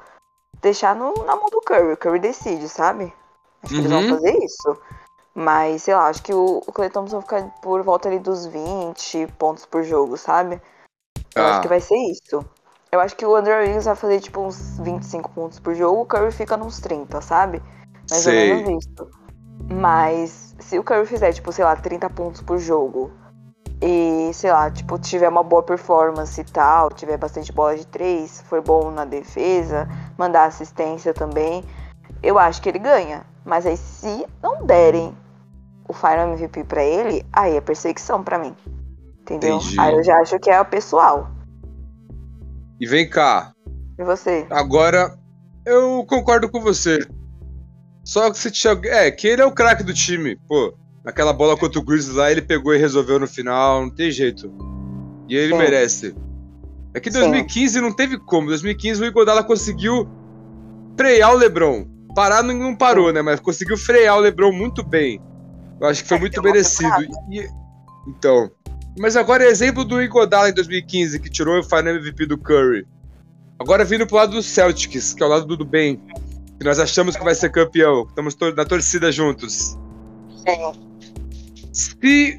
deixar no, na mão do Curry. O Curry decide, sabe? Acho que eles vão Uhum. fazer isso. Mas, sei lá, acho que o, o Clay Thompson vai ficar por volta ali dos 20 pontos por jogo, sabe? Eu Ah. acho que vai ser isso. Eu acho que o Andrew Wiggins vai fazer, tipo, uns 25 pontos por jogo. O Curry fica nos 30, sabe? Mais Sei. ou menos isso. Mas se o Curry fizer, tipo, sei lá, 30 pontos por jogo e, sei lá, tipo, tiver uma boa performance e tal, tiver bastante bola de três, for bom na defesa, mandar assistência também, eu acho que ele ganha. Mas aí se não derem o Final MVP pra ele, aí é perseguição pra mim. Entendeu? Entendi. Aí eu já acho que é o pessoal. E vem cá. E você? Agora, eu concordo com você. Só que se tinha. É, que ele é o craque do time. Pô, naquela bola contra o Grizzlies lá, ele pegou e resolveu no final. Não tem jeito. E ele Sim. merece. É que Sim. 2015 não teve como. 2015 o Igodala conseguiu frear o LeBron. Parar não- não parou, né? Mas conseguiu frear o LeBron muito bem. Eu acho que foi É, muito uma merecido. E- então. Mas agora é exemplo do Igodala em 2015, que tirou o Final MVP do Curry. Agora vindo pro lado do Celtics, que é o lado do bem. Que nós achamos que vai ser campeão. Estamos na torcida juntos. Se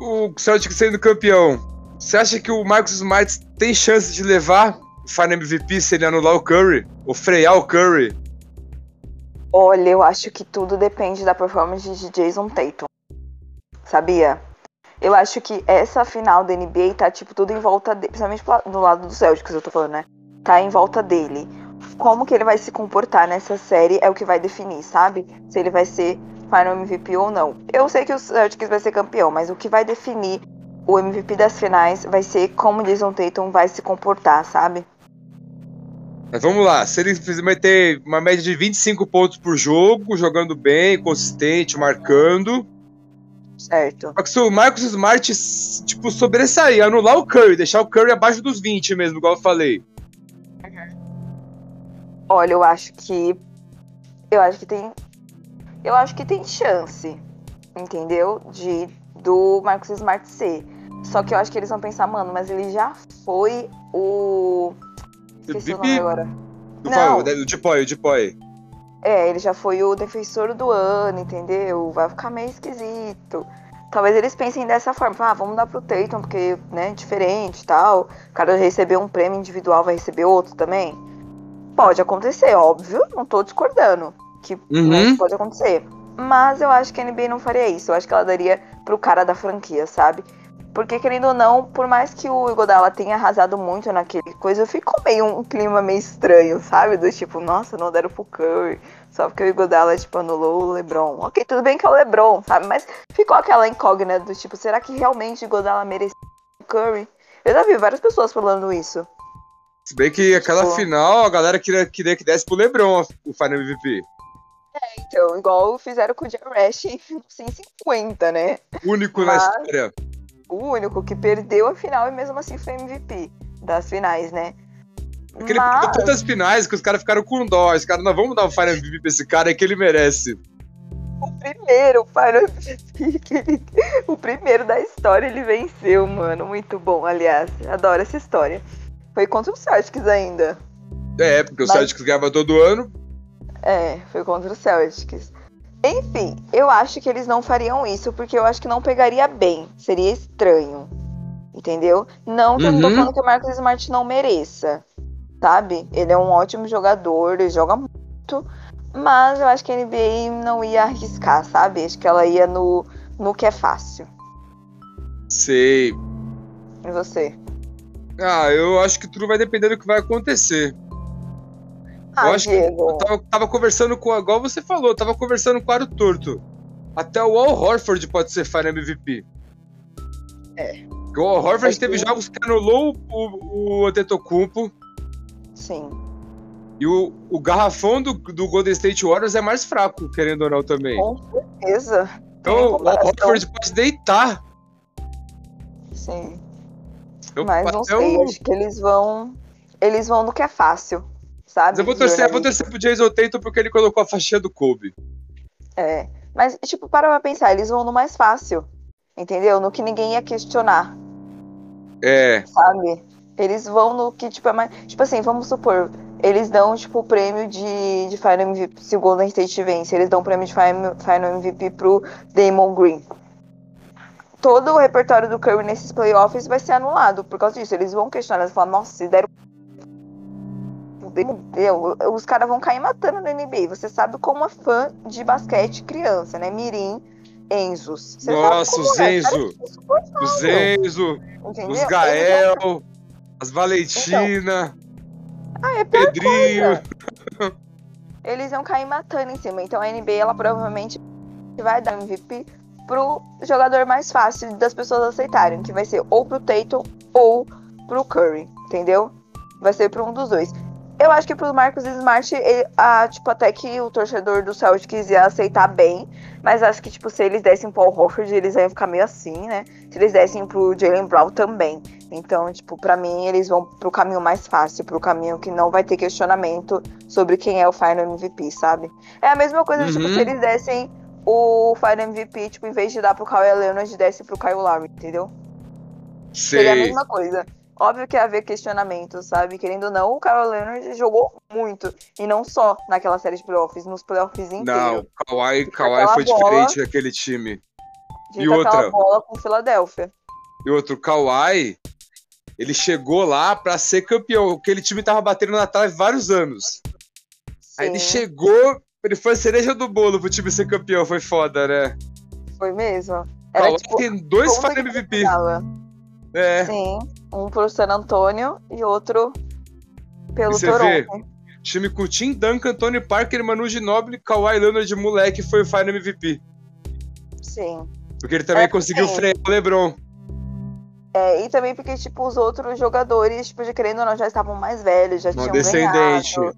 o Celtics sendo campeão, você acha que o Marcus Smart tem chance de levar o Final MVP se ele anular o Curry? Ou frear o Curry? Olha, eu acho que tudo depende da performance de Jason Tatum. Sabia? Eu acho que essa final da NBA tá, tipo, tudo em volta dele. Principalmente do lado do Celtics, eu tô falando, né? Tá em volta dele. Como que ele vai se comportar nessa série é o que vai definir, sabe? Se ele vai ser Final MVP ou não. Eu sei que o Celtics vai ser campeão, mas o que vai definir o MVP das finais vai ser como Jason Tatum vai se comportar, sabe? Mas vamos lá, se ele vai ter uma média de 25 pontos por jogo, jogando bem, consistente, marcando. Certo. Só que se o Marcos Smart, tipo, sobressair, anular o Curry, deixar o Curry abaixo dos 20 mesmo, igual eu falei. Olha, eu acho que. Eu acho que tem. Eu acho que tem chance, entendeu? De do Marcos Smart ser. Só que eu acho que eles vão pensar, mano, mas ele já foi o. Esqueci o nome agora. Não. O Depoy, o Depoy. É, ele já foi o defensor do ano, entendeu? Vai ficar meio esquisito. Talvez eles pensem dessa forma, ah, vamos dar pro Tatum, porque, né, diferente e tal. O cara recebeu um prêmio individual, vai receber outro também. Pode acontecer, óbvio, não tô discordando. Que uhum. né, pode acontecer. Mas eu acho que a NBA não faria isso. Eu acho que ela daria pro cara da franquia, sabe? Porque, querendo ou não, por mais que o Igodala tenha arrasado muito naquele coisa, ficou meio um clima meio estranho, sabe? Do tipo, nossa, não deram pro Curry. Só porque o Igodala, tipo, anulou o LeBron. Ok, tudo bem que é o LeBron, sabe? Mas ficou aquela incógnita do tipo, será que realmente o Igodala merecia o Curry? Eu já vi várias pessoas falando isso. Se bem que aquela tipo... final, a galera queria, queria que desse pro LeBron o Final MVP. É, então, igual fizeram com o Jarash em 50, né? Único Mas... na história o único que perdeu a final e mesmo assim foi MVP das finais, né? Aquele Mas... tantas finais que os caras ficaram com dó. Os caras, não, vamos dar um Final MVP pra esse cara, é que ele merece. O primeiro Final MVP, o primeiro da história, ele venceu, mano. Muito bom, aliás. Adoro essa história. Foi contra o Celtics ainda. É, porque o Mas... Celtics ganhava todo ano. É, foi contra o Celtics. Enfim, eu acho que eles não fariam isso porque eu acho que não pegaria bem. Seria estranho. Entendeu? Não que uhum. eu não tô uhum. falando que o Marcos Smart não mereça. Sabe? Ele é um ótimo jogador, ele joga muito. Mas eu acho que a NBA não ia arriscar, sabe? Acho que ela ia no, no que é fácil. Sei. E você? Ah, eu acho que tudo vai depender do que vai acontecer. Ah, eu acho Diego. que eu tava, tava, conversando com, igual você falou, eu tava conversando com o Aro Torto. Até o Al Horford pode ser Final MVP. É. O Al Horford teve jogos que anulou o, o Antetokounmpo. Sim. E o, o garrafão do, do Golden State Warriors é mais fraco, querendo ou não, também. Com certeza. Então o Horford pode deitar. Sim. Eu, Mas não sei, acho que eles vão. Eles vão no que é fácil sabe? eu vou torcer, eu vou torcer pro Jason Tatum porque ele colocou a faixinha do Kobe. É. Mas, tipo, para pra pensar, eles vão no mais fácil. Entendeu? No que ninguém ia questionar. É. Sabe? Eles vão no que, tipo, é mais. Tipo assim, vamos supor, eles dão, tipo, o prêmio de, de Final MVP se o Golden State vence. Eles dão o prêmio de Final MVP pro Damon Green. Todo o repertório do Curry nesses playoffs vai ser anulado por causa disso. Eles vão questionar, eles vão falar, nossa, se deram os caras vão cair matando no NBA. Você sabe como é fã de basquete criança, né? Mirim, Enzos. Você Nossa, os é. Enzo. É os Enzo. Entendeu? Os Gael. As Valentina. Então, ah, é Pedrinho. Coisa. Eles vão cair matando em cima. Então a NBA, ela provavelmente vai dar MVP pro jogador mais fácil das pessoas aceitarem, que vai ser ou pro Tatum ou pro Curry, entendeu? Vai ser para um dos dois. Eu acho que pro Marcos Smart, ele, a, tipo, até que o torcedor do Celtics ia aceitar bem. Mas acho que, tipo, se eles dessem pro Al Horford, eles iam ficar meio assim, né? Se eles dessem pro Jalen Brown também. Então, tipo, pra mim, eles vão pro caminho mais fácil, pro caminho que não vai ter questionamento sobre quem é o Final MVP, sabe? É a mesma coisa, uhum. tipo, se uhum. eles dessem o Final MVP, tipo, em vez de dar pro Kawhi Leonard, desse pro Kyle Lowry, entendeu? Sei. Seria a mesma coisa. Óbvio que haver questionamento, sabe? Querendo ou não, o Kawhi Leonard jogou muito. E não só naquela série de playoffs, nos playoffs inteiros. Não, Kawhi, Kawhi foi bola, diferente daquele time. E outra. bola com Filadélfia. E outro, Kawhi, ele chegou lá para ser campeão. Aquele time tava batendo na trave vários anos. Aí ele chegou, ele foi a cereja do bolo pro time ser campeão. Foi foda, né? Foi mesmo. Era, tipo, tem dois que MVP. É. Sim, um pro San Antonio e outro pelo E você vê? Toronto. Time com Tim Duncan, Tony Parker, Manu Ginobili, Kawhi Leonard de moleque foi o Final MVP. Sim. Porque ele também É, conseguiu sim. frear o LeBron. É, e também porque, tipo, os outros jogadores, tipo, de querendo ou não, já estavam mais velhos, já Não tinham descendente. ganhado.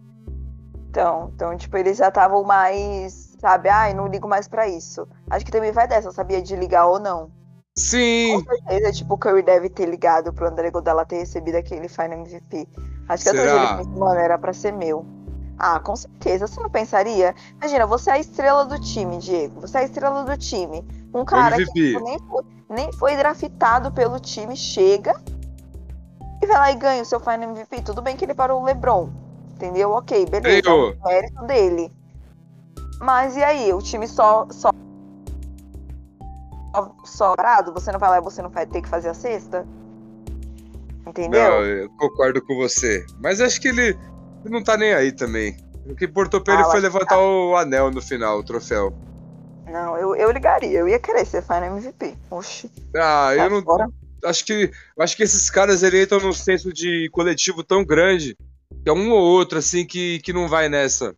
Então, então, tipo, eles já estavam mais, sabe, ai, não ligo mais pra isso. Acho que também vai dessa, sabia, de ligar ou não. Sim. Com certeza, tipo, o Curry deve ter ligado pro André Godala ter recebido aquele Final MVP. Acho que até hoje Será? ele mano, era pra ser meu. Ah, com certeza, você não pensaria? Imagina, você é a estrela do time, Diego. Você é a estrela do time. Um cara que MVP. tipo, nem, foi, nem foi draftado pelo time, chega e vai lá e ganha o seu Final MVP. Tudo bem que ele parou o LeBron, entendeu? Ok, beleza, é um mérito dele. Mas e aí, o time só, só, só, parado? Você não vai lá e você não vai ter que fazer a cesta? Entendeu? Não, eu concordo com você. Mas acho que ele, não tá nem aí também. O que importou pra Ah, ele foi que levantar o anel no final, o troféu. Não, eu, eu ligaria, eu ia querer ser Final MVP. Oxi. Ah, tá eu não. fora. Acho que, acho que esses caras ele entram num senso de coletivo tão grande que é um ou outro, assim, que, que não vai nessa.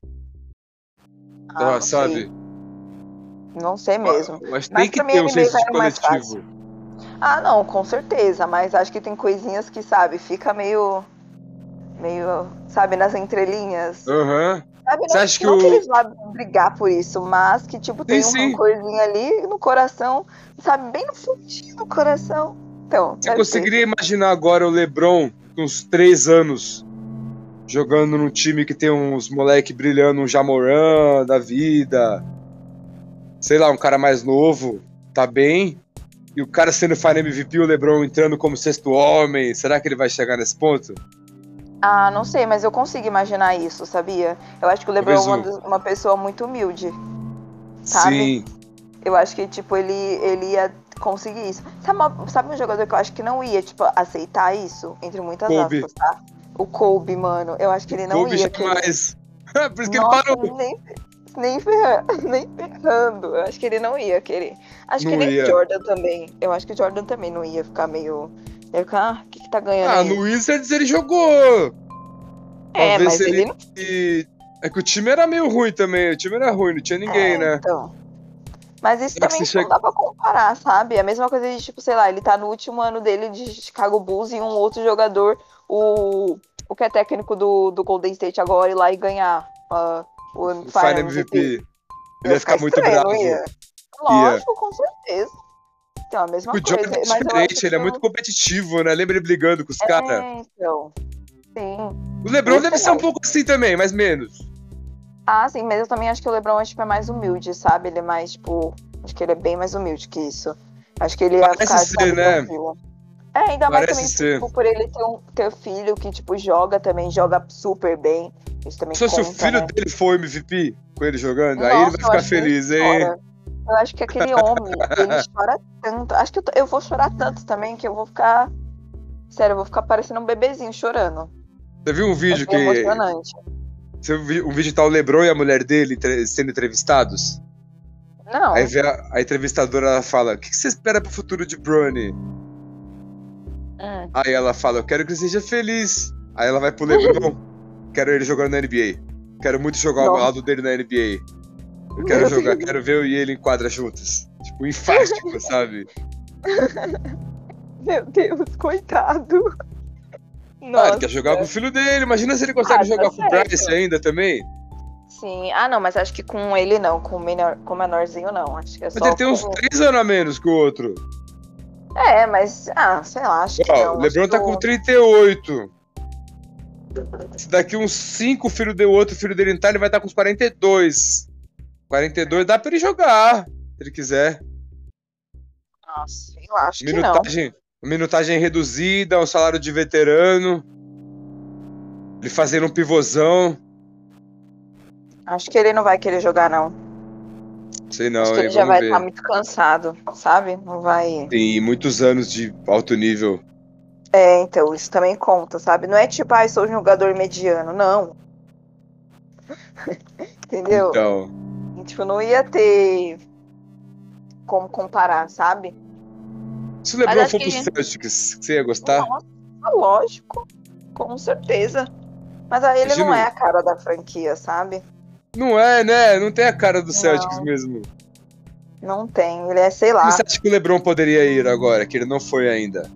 Ah, não sabe? sei. Não sei mesmo. Mas tem Mas que ter um senso de coletivo. Ah, não, com certeza, mas acho que tem coisinhas que, sabe, fica meio. meio, sabe, nas entrelinhas. Aham. Sabe, Você não, acha que não o- eles vão brigar por isso, mas que, tipo, tem Sim, um sim. rancorzinho ali no coração, sabe, bem no fundinho do coração. Então, Você conseguiria imaginar agora o LeBron com uns três anos jogando num time que tem uns moleque brilhando, um Jamoran da vida, sei lá, um cara mais novo, tá bem, e o cara sendo Final MVP, o LeBron entrando como sexto homem, será que ele vai chegar nesse ponto? Ah, não sei, mas eu consigo imaginar isso, sabia? Eu acho que o LeBron é uma, uma pessoa muito humilde. Sabe? Sim, Eu acho que, tipo, ele, ele ia conseguir isso. Sabe, uma- sabe um jogador que eu acho que não ia, tipo, aceitar isso? Entre muitas Kobe. aspas, tá? O Kobe, mano. Eu acho que ele não Kobe ia. querer. jamais. Por isso que ele Nossa, parou. Nem, nem, ferra- nem ferrando. Eu acho que ele não ia querer. Acho Não que nem ia. o Jordan também. Eu acho que o Jordan também não ia ficar meio. Ia ficar, ah, o que, que tá ganhando Ah, aí? no Wizards ele jogou. É, Talvez mas ele- ele não. É que o time era meio ruim também, o time era ruim, não tinha ninguém, É, né? Então. Mas isso que também não chega- dá pra comparar, sabe? É a mesma coisa de, tipo, sei lá, ele tá no último ano dele de Chicago Bulls e um outro jogador, o, o que é técnico do, do Golden State agora, ir lá e ganhar ah, o Final Final MVP. Ele Ia ia ficar muito estranho, bravo. ia? Lógico, com certeza. Então, a mesma O coisa. É mas eu acho diferente, ele é muito competitivo, né? Lembra ele brigando com os caras? É, então. Sim. O LeBron Muito deve ser um mais. pouco assim também, mas menos. Ah, sim, mas eu também acho que o LeBron tipo, é mais humilde, sabe? Ele é mais, tipo. Acho que ele é bem mais humilde que isso. Acho que ele ia Parece ficar, ser, né? tranquilo. É, ainda mais Parece também, ser. tipo, por ele ter, um, ter filho que, tipo, joga também, joga super bem. Isso também Se fosse conta, o filho né? dele for MVP com ele jogando, aí ele Nossa, vai ficar feliz, hein? chora. Eu acho que aquele homem, ele chora tanto. Acho que eu, eu vou chorar tanto também que eu vou ficar. Sério, eu vou ficar parecendo um bebezinho chorando. Você viu um vídeo que. emocionante. Você viu um vídeo que tá o LeBron e a mulher dele sendo entrevistados? Não. Aí a, a entrevistadora ela fala: O que, que você espera pro futuro de Bronny? Hum. Aí ela fala: Eu quero que ele seja feliz. Aí ela vai pro LeBron: Quero ele jogando na NBA. Quero muito jogar ao Nossa. lado dele na NBA. Eu quero Meu jogar, quero ver eu e ele em quadra juntos. Tipo, enfástico, sabe? Meu Deus, coitado. Ah, Nossa. ele quer jogar com o filho dele. Imagina se ele consegue Ah, tá jogar com o. Bryce ainda também. Sim. Ah, não, mas acho que com ele não, com o menor, com o menorzinho não. Acho que é Mas só ele tem uns com- 3 anos a menos que o outro. É, mas ah, sei lá, acho que Ó, não. o LeBron tá com o- 38. Se daqui uns 5 o filho deu outro, o filho dele não tá, ele vai estar com uns 42. 42 dá pra ele jogar, se ele quiser. Nossa, sei lá, acho que não. Minutagem, minutagem reduzida, um salário de veterano. Ele fazendo um pivôzão. Acho que ele não vai querer jogar, não. Sei não, acho que hein, ele já vamos vai estar muito cansado, sabe? Não vai. Tem muitos anos de alto nível. É, então, isso também conta, sabe? Não é tipo, ah, eu sou um jogador mediano, não. Entendeu? Então, Tipo, não ia ter como comparar, sabe? Se o LeBron for que- pro Celtics, você ia gostar? Nossa, lógico. Com certeza. Mas aí ele não Imagina- é a cara da franquia, sabe? Não é, né? Não tem a cara do Não. Celtics mesmo. Não tem. Ele é, sei lá. Você acha que o LeBron poderia ir agora, que ele não foi ainda?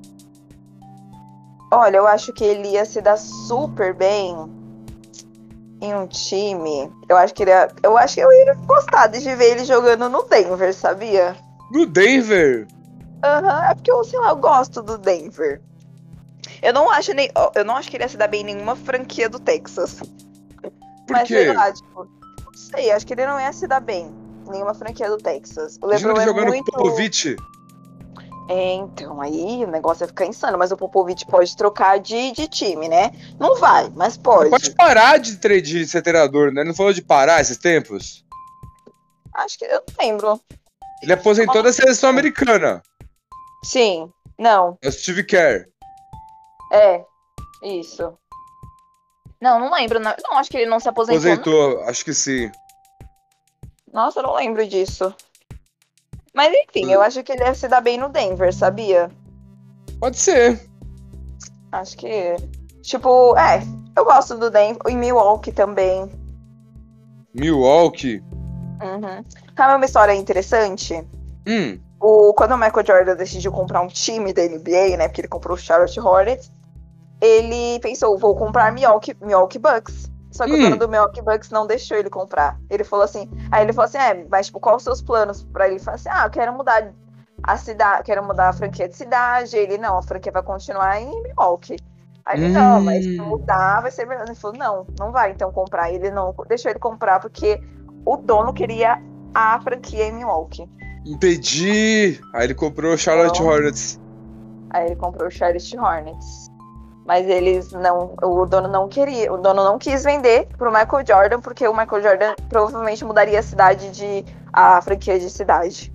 Olha, eu acho que ele ia se dar super bem em um time. Eu acho que ele ia, eu acho que eu ia gostar de ver ele jogando no Denver, sabia? No Denver? Aham, é porque eu, sei lá, eu gosto do Denver. Eu não acho nem, eu não acho que ele ia se dar bem em nenhuma franquia do Texas. Por mas quê? sei lá, tipo, não sei, acho que ele não ia se dar bem em nenhuma franquia do Texas. O Imagina LeBron ele é jogando muito Popovich. É, então, aí o negócio vai ficar insano, mas o Popovich pode trocar de, de time, né? Não vai, mas pode. Pode parar de, tre- de ser treinador, né? Não falou de parar esses tempos? Acho que eu não lembro. Ele aposentou da seleção americana. Sim, não, É o Steve Kerr. é, isso. Não, não lembro. Não, não, acho que ele não se aposentou. não. Aposentou, acho que sim. Nossa, eu não lembro disso. Mas enfim, Hum. eu acho que ele ia se dar bem no Denver, sabia? Pode ser. Acho que. Tipo, é, eu gosto do Denver. E Milwaukee também. Milwaukee. Uhum. Sabe uma história interessante? Hum, O, quando o Michael Jordan decidiu comprar um time da NBA, né? Porque ele comprou o Charlotte Hornets, ele pensou, vou comprar Milwaukee, Milwaukee Bucks. Só que Hum. o dono do Milwaukee Bucks não deixou ele comprar. Ele falou assim, aí ele falou assim, é, mas tipo, quais os seus planos pra ele? Ele falou assim, ah, eu quero mudar a cidade, quero mudar a franquia de cidade. Ele, não, a franquia vai continuar em Milwaukee. Aí ele, não, mas se Hum. mudar vai ser melhor. Ele falou, não, não vai então comprar. Ele não deixou ele comprar porque o dono queria a franquia em Milwaukee. entendi. Aí ele comprou o Charlotte Não. Hornets. Aí ele comprou o Charlotte Hornets. Mas eles não. O dono não queria. O dono não quis vender pro Michael Jordan, porque o Michael Jordan provavelmente mudaria a cidade de. a franquia de cidade.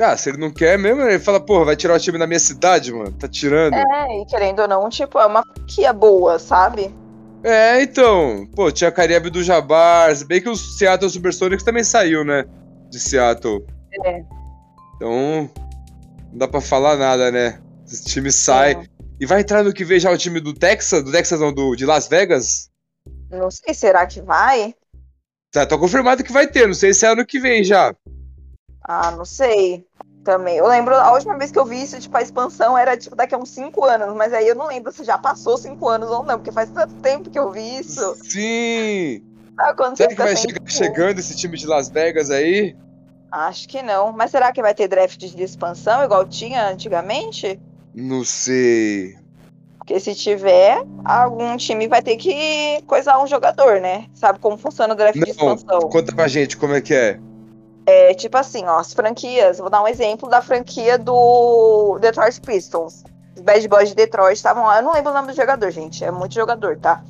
Ah, se ele não quer mesmo, ele fala, porra, vai tirar o time da minha cidade, mano. Tá tirando. É, e querendo ou não, tipo, é uma franquia boa, sabe? É, então. Pô, tinha Kareem do Jabbar. Se bem que o Seattle Supersonics também saiu, né? De Seattle. É. Então, não dá pra falar nada, né? Esse time sai. Sim. E vai entrar no que vem já o time do Texas? Do Texas não, do, de Las Vegas? Não sei, será que vai? Tá, tô confirmado que vai ter. Não sei se é ano que vem já. Ah, não sei. Também. Eu lembro, a última vez que eu vi isso, tipo, a expansão era, tipo, daqui a uns 5 anos. Mas aí eu não lembro se já passou 5 anos ou não, porque faz tanto tempo que eu vi isso. Sim! Quando Será que vai chegar chegando esse time de Las Vegas aí? Acho que não. Mas será que vai ter draft de expansão igual tinha antigamente? Não sei. Porque se tiver, algum time vai ter que coisar um jogador, né? Sabe como funciona o draft de Não, expansão? Conta pra gente como é que é. É tipo assim, ó, as franquias. Vou dar um exemplo da franquia do Detroit Pistons. Os Bad Boys de Detroit estavam lá. Eu não lembro o nome do jogador, gente. É muito jogador, tá?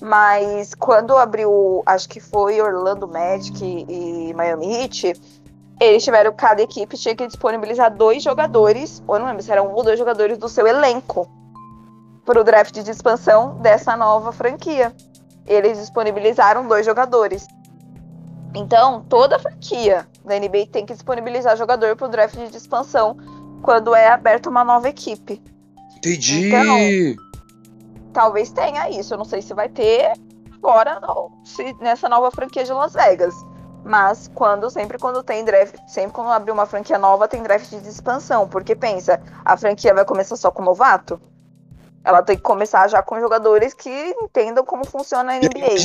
Mas quando abriu, acho que foi Orlando Magic e Miami Heat, eles tiveram, cada equipe tinha que disponibilizar dois jogadores, ou não lembro se eram um ou dois jogadores do seu elenco para o draft de expansão dessa nova franquia. Eles disponibilizaram dois jogadores. Então, toda franquia da NBA tem que disponibilizar jogador para o draft de expansão quando é aberta uma nova equipe. Entendi. Então, Talvez tenha isso, eu não sei se vai ter agora ou se nessa nova franquia de Las Vegas. Mas quando sempre quando tem draft, sempre quando abrir uma franquia nova tem draft de expansão, porque pensa, a franquia vai começar só com novato? Ela tem que começar já com jogadores que entendam como funciona a NBA.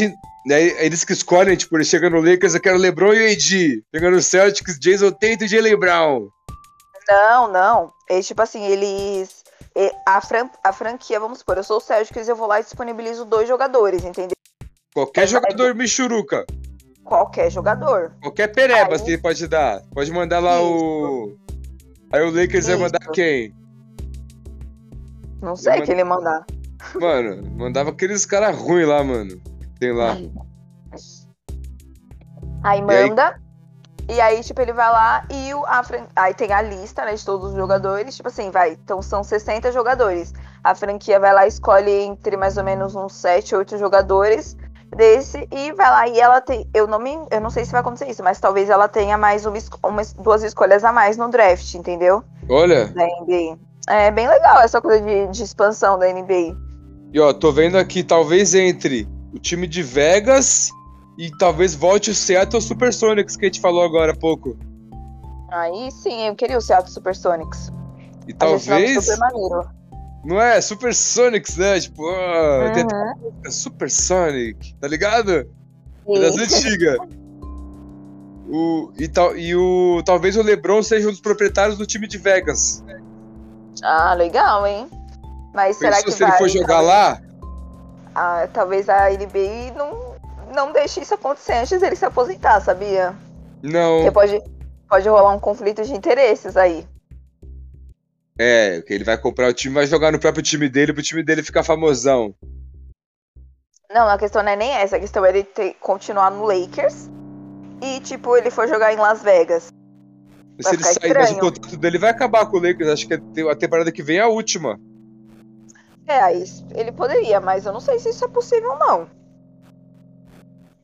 aí, eles que escolhem, tipo, ele chega no Lakers, eu quero LeBron e AD. Chega no Celtics, Jason Tatum e Jalen Brown. Não, não. É tipo assim, eles. é, A, fran- a franquia, vamos supor, eu sou o Celtics, eu vou lá e disponibilizo dois jogadores, entendeu? Qualquer jogador michuruca. Qualquer jogador. Qualquer perebas Aí- que ele pode dar. Pode mandar lá o. Aí o Lakers vai Isso. mandar quem? Não sei mando- que ele mandar. Mano, mandava aqueles caras ruins lá, mano. Tem lá. Aí aí? manda. E aí, tipo, ele vai lá e o, a, fran- aí tem a lista, né, de todos os jogadores. Tipo assim, vai. Então são 60 jogadores. A franquia vai lá e escolhe entre mais ou menos uns 7, 8 jogadores desse e vai lá e ela tem. Eu não me. Eu não sei se vai acontecer isso, mas talvez ela tenha mais uma, uma duas escolhas a mais no draft, entendeu? Olha. Da NBA. É bem legal essa coisa de, de expansão da NBA. E ó, tô vendo aqui, talvez entre o time de Vegas e talvez volte o Seattle Supersonics que a gente falou agora há pouco. Aí sim, eu queria o Seattle Supersonics. E talvez. Super maneiro. Não é? Supersonics, né? Tipo, oh, uhum. tem Supersonic, tá ligado? É das antigas. O, e, tal, e o, talvez o LeBron seja um dos proprietários do time de Vegas. Ah, legal, hein? Mas será que se vai, ele for jogar talvez, lá? Ah, talvez a NBA não, não deixe isso acontecer antes dele se aposentar, sabia? Não. Porque pode, pode rolar um conflito de interesses aí. É, que ele vai comprar o time, vai jogar no próprio time dele, pro time dele ficar famosão. Não, a questão não é nem essa, a questão é ele ter, continuar no Lakers e, tipo, ele for jogar em Las Vegas. E se ele sair, estranho. mas o contrato dele vai acabar com o Lakers, acho que a temporada que vem é a última. É, aí ele poderia, mas eu não sei se isso é possível, não.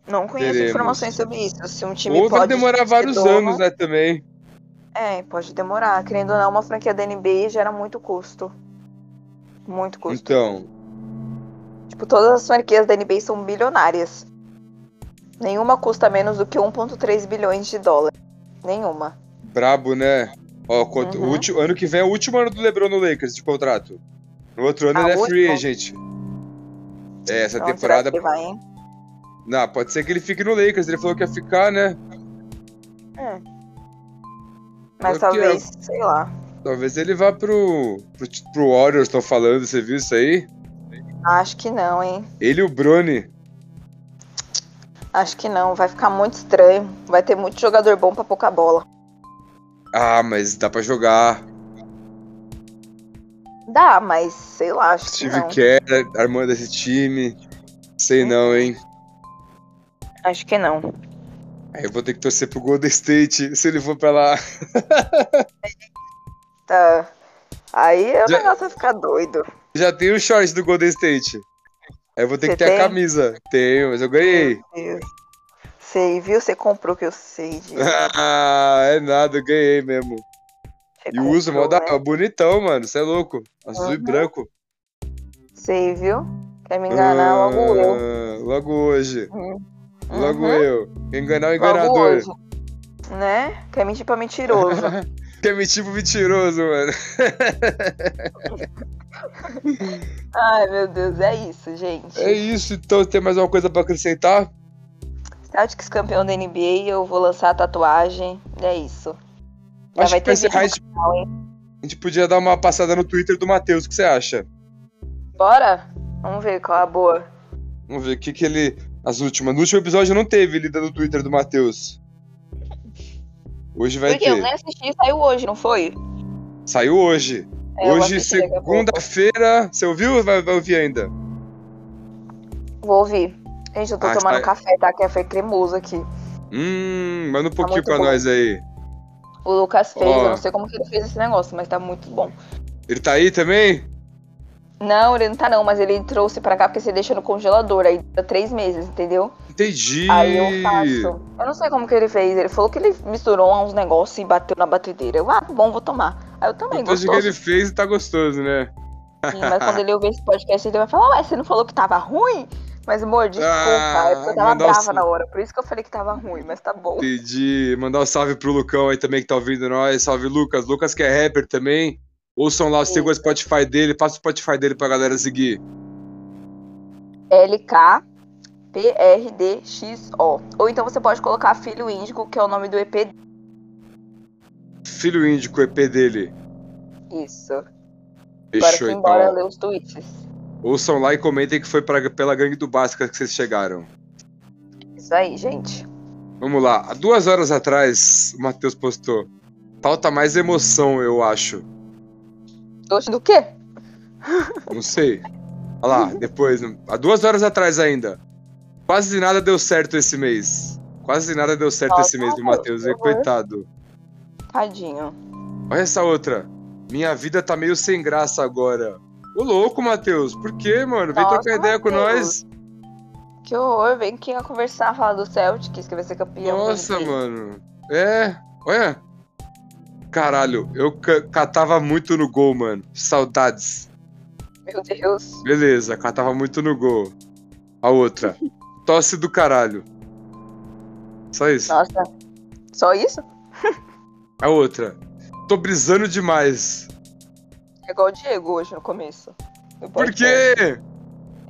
Não conheço Teremos. informações sobre isso. Se um time Ou pode vai demorar vários dono, anos, né, também. É, pode demorar. Querendo ou não, uma franquia da NBA gera muito custo. Muito custo. Então. Tipo, todas as franquias da NBA são bilionárias. Nenhuma custa menos do que 1,3 bilhões de dólares. Nenhuma. Brabo, né? Ó, uhum. o último, ano que vem é o último ano do LeBron no Lakers de contrato. No outro ano ah, ele é free agent. É, essa Onde temporada. Vai, Não, pode ser que ele fique no Lakers. Ele falou que ia ficar, né? É. Mas talvez, sei lá. Talvez ele vá pro, pro, pro Warriors, estão falando. Você viu isso aí? Acho que não, hein? Ele e o Brony. Acho que não, vai ficar muito estranho. Vai ter muito jogador bom pra pouca bola. Ah, mas dá pra jogar. Dá, mas sei lá, acho Steve que não. Kerr armando esse time. Sei hum. não, hein? Acho que não. Aí eu vou ter que torcer pro Golden State se ele for pra lá. tá. Aí o já, negócio vai ficar doido. Já tem o short do Golden State. Aí eu vou ter Você que ter tem? a camisa. Tenho, mas eu ganhei. Sei, viu? Você comprou que eu sei disso. ah, é nada, eu ganhei mesmo. Você e uso, mó né? bonitão, mano. Você é louco. Azul uhum. e branco. Sei, viu? Quer me enganar ah, logo eu. Logo hoje. Uhum. Logo uhum. eu. Enganar o enganador. Hoje, né? Quer mentir pra mentiroso. Quer mentir pro mentiroso, mano. Ai, meu Deus, é isso, gente. É isso, então tem mais alguma coisa pra acrescentar? Celtics campeão da NBA, eu vou lançar a tatuagem. É isso. Já Acho vai que ter encerrar, a gente, a gente podia dar uma passada no Twitter do Matheus, o que você acha? Bora? Vamos ver qual é a boa. Vamos ver o que, que ele. As últimas. No último episódio não teve lida no Twitter do Matheus. Hoje vai Porque ter. eu nem assisti, saiu hoje, não foi? Saiu hoje. É, hoje, segunda-feira. Você ouviu ou vai, vai, ouvir ainda? Vou ouvir. Gente, eu tô ah, tomando tá... café, tá? Café cremoso aqui. Hum, manda um tá pouquinho pra bom. nós aí. O Lucas fez, eu não sei como que ele fez esse negócio, mas tá muito bom. Ele tá aí também? Não, ele não tá não, mas ele trouxe pra cá porque você deixa no congelador, aí dá três meses, entendeu? Entendi. Aí eu faço. Eu não sei como que ele fez. Ele falou que ele misturou uns negócios e bateu na batedeira. Eu, ah, bom, vou tomar. Aí eu também gostoso. que ele fez, tá gostoso, né? Sim, mas quando ele ouvir esse podcast, ele vai falar, ué, você não falou que tava ruim? Mas, amor, desculpa, ah, é eu tava brava um... na hora, por isso que eu falei que tava ruim, mas tá bom. Entendi. Mandar um salve pro Lucão aí também que tá ouvindo nós. Salve, Lucas. Lucas que é rapper também. Ouçam lá, siga o Spotify dele, passa o Spotify dele pra galera seguir. LKPRDXO. Ou então você pode colocar Filho Índico, que é o nome do EP. Filho Índico, EP dele. Isso. Fechou, Agora embora então. ler os tweets. Ouçam lá e comentem que foi pra, pela gangue do Básica que vocês chegaram. Isso aí, gente. Vamos lá. Há duas horas atrás, o Matheus postou. Falta mais emoção, eu acho. Doce do quê? Não sei. Olha lá, depois, há duas horas atrás ainda. Quase nada deu certo esse mês. Quase nada deu certo Nossa, esse mês do Matheus. Coitado. Tadinho. Olha essa outra. Minha vida tá meio sem graça agora. Ô louco, Matheus. Por quê, mano? Vem Nossa, trocar ideia Mateus. com nós. Que horror, vem aqui a conversar, falar do Celtics, que vai ser campeão. Nossa, mano. É, olha. Caralho, eu ca- catava muito no gol, mano. Saudades. Meu Deus. Beleza, catava muito no gol. A outra. Tosse do caralho. Só isso. Nossa. Só isso? A outra. Tô brisando demais. É igual o Diego hoje no começo. Por quê?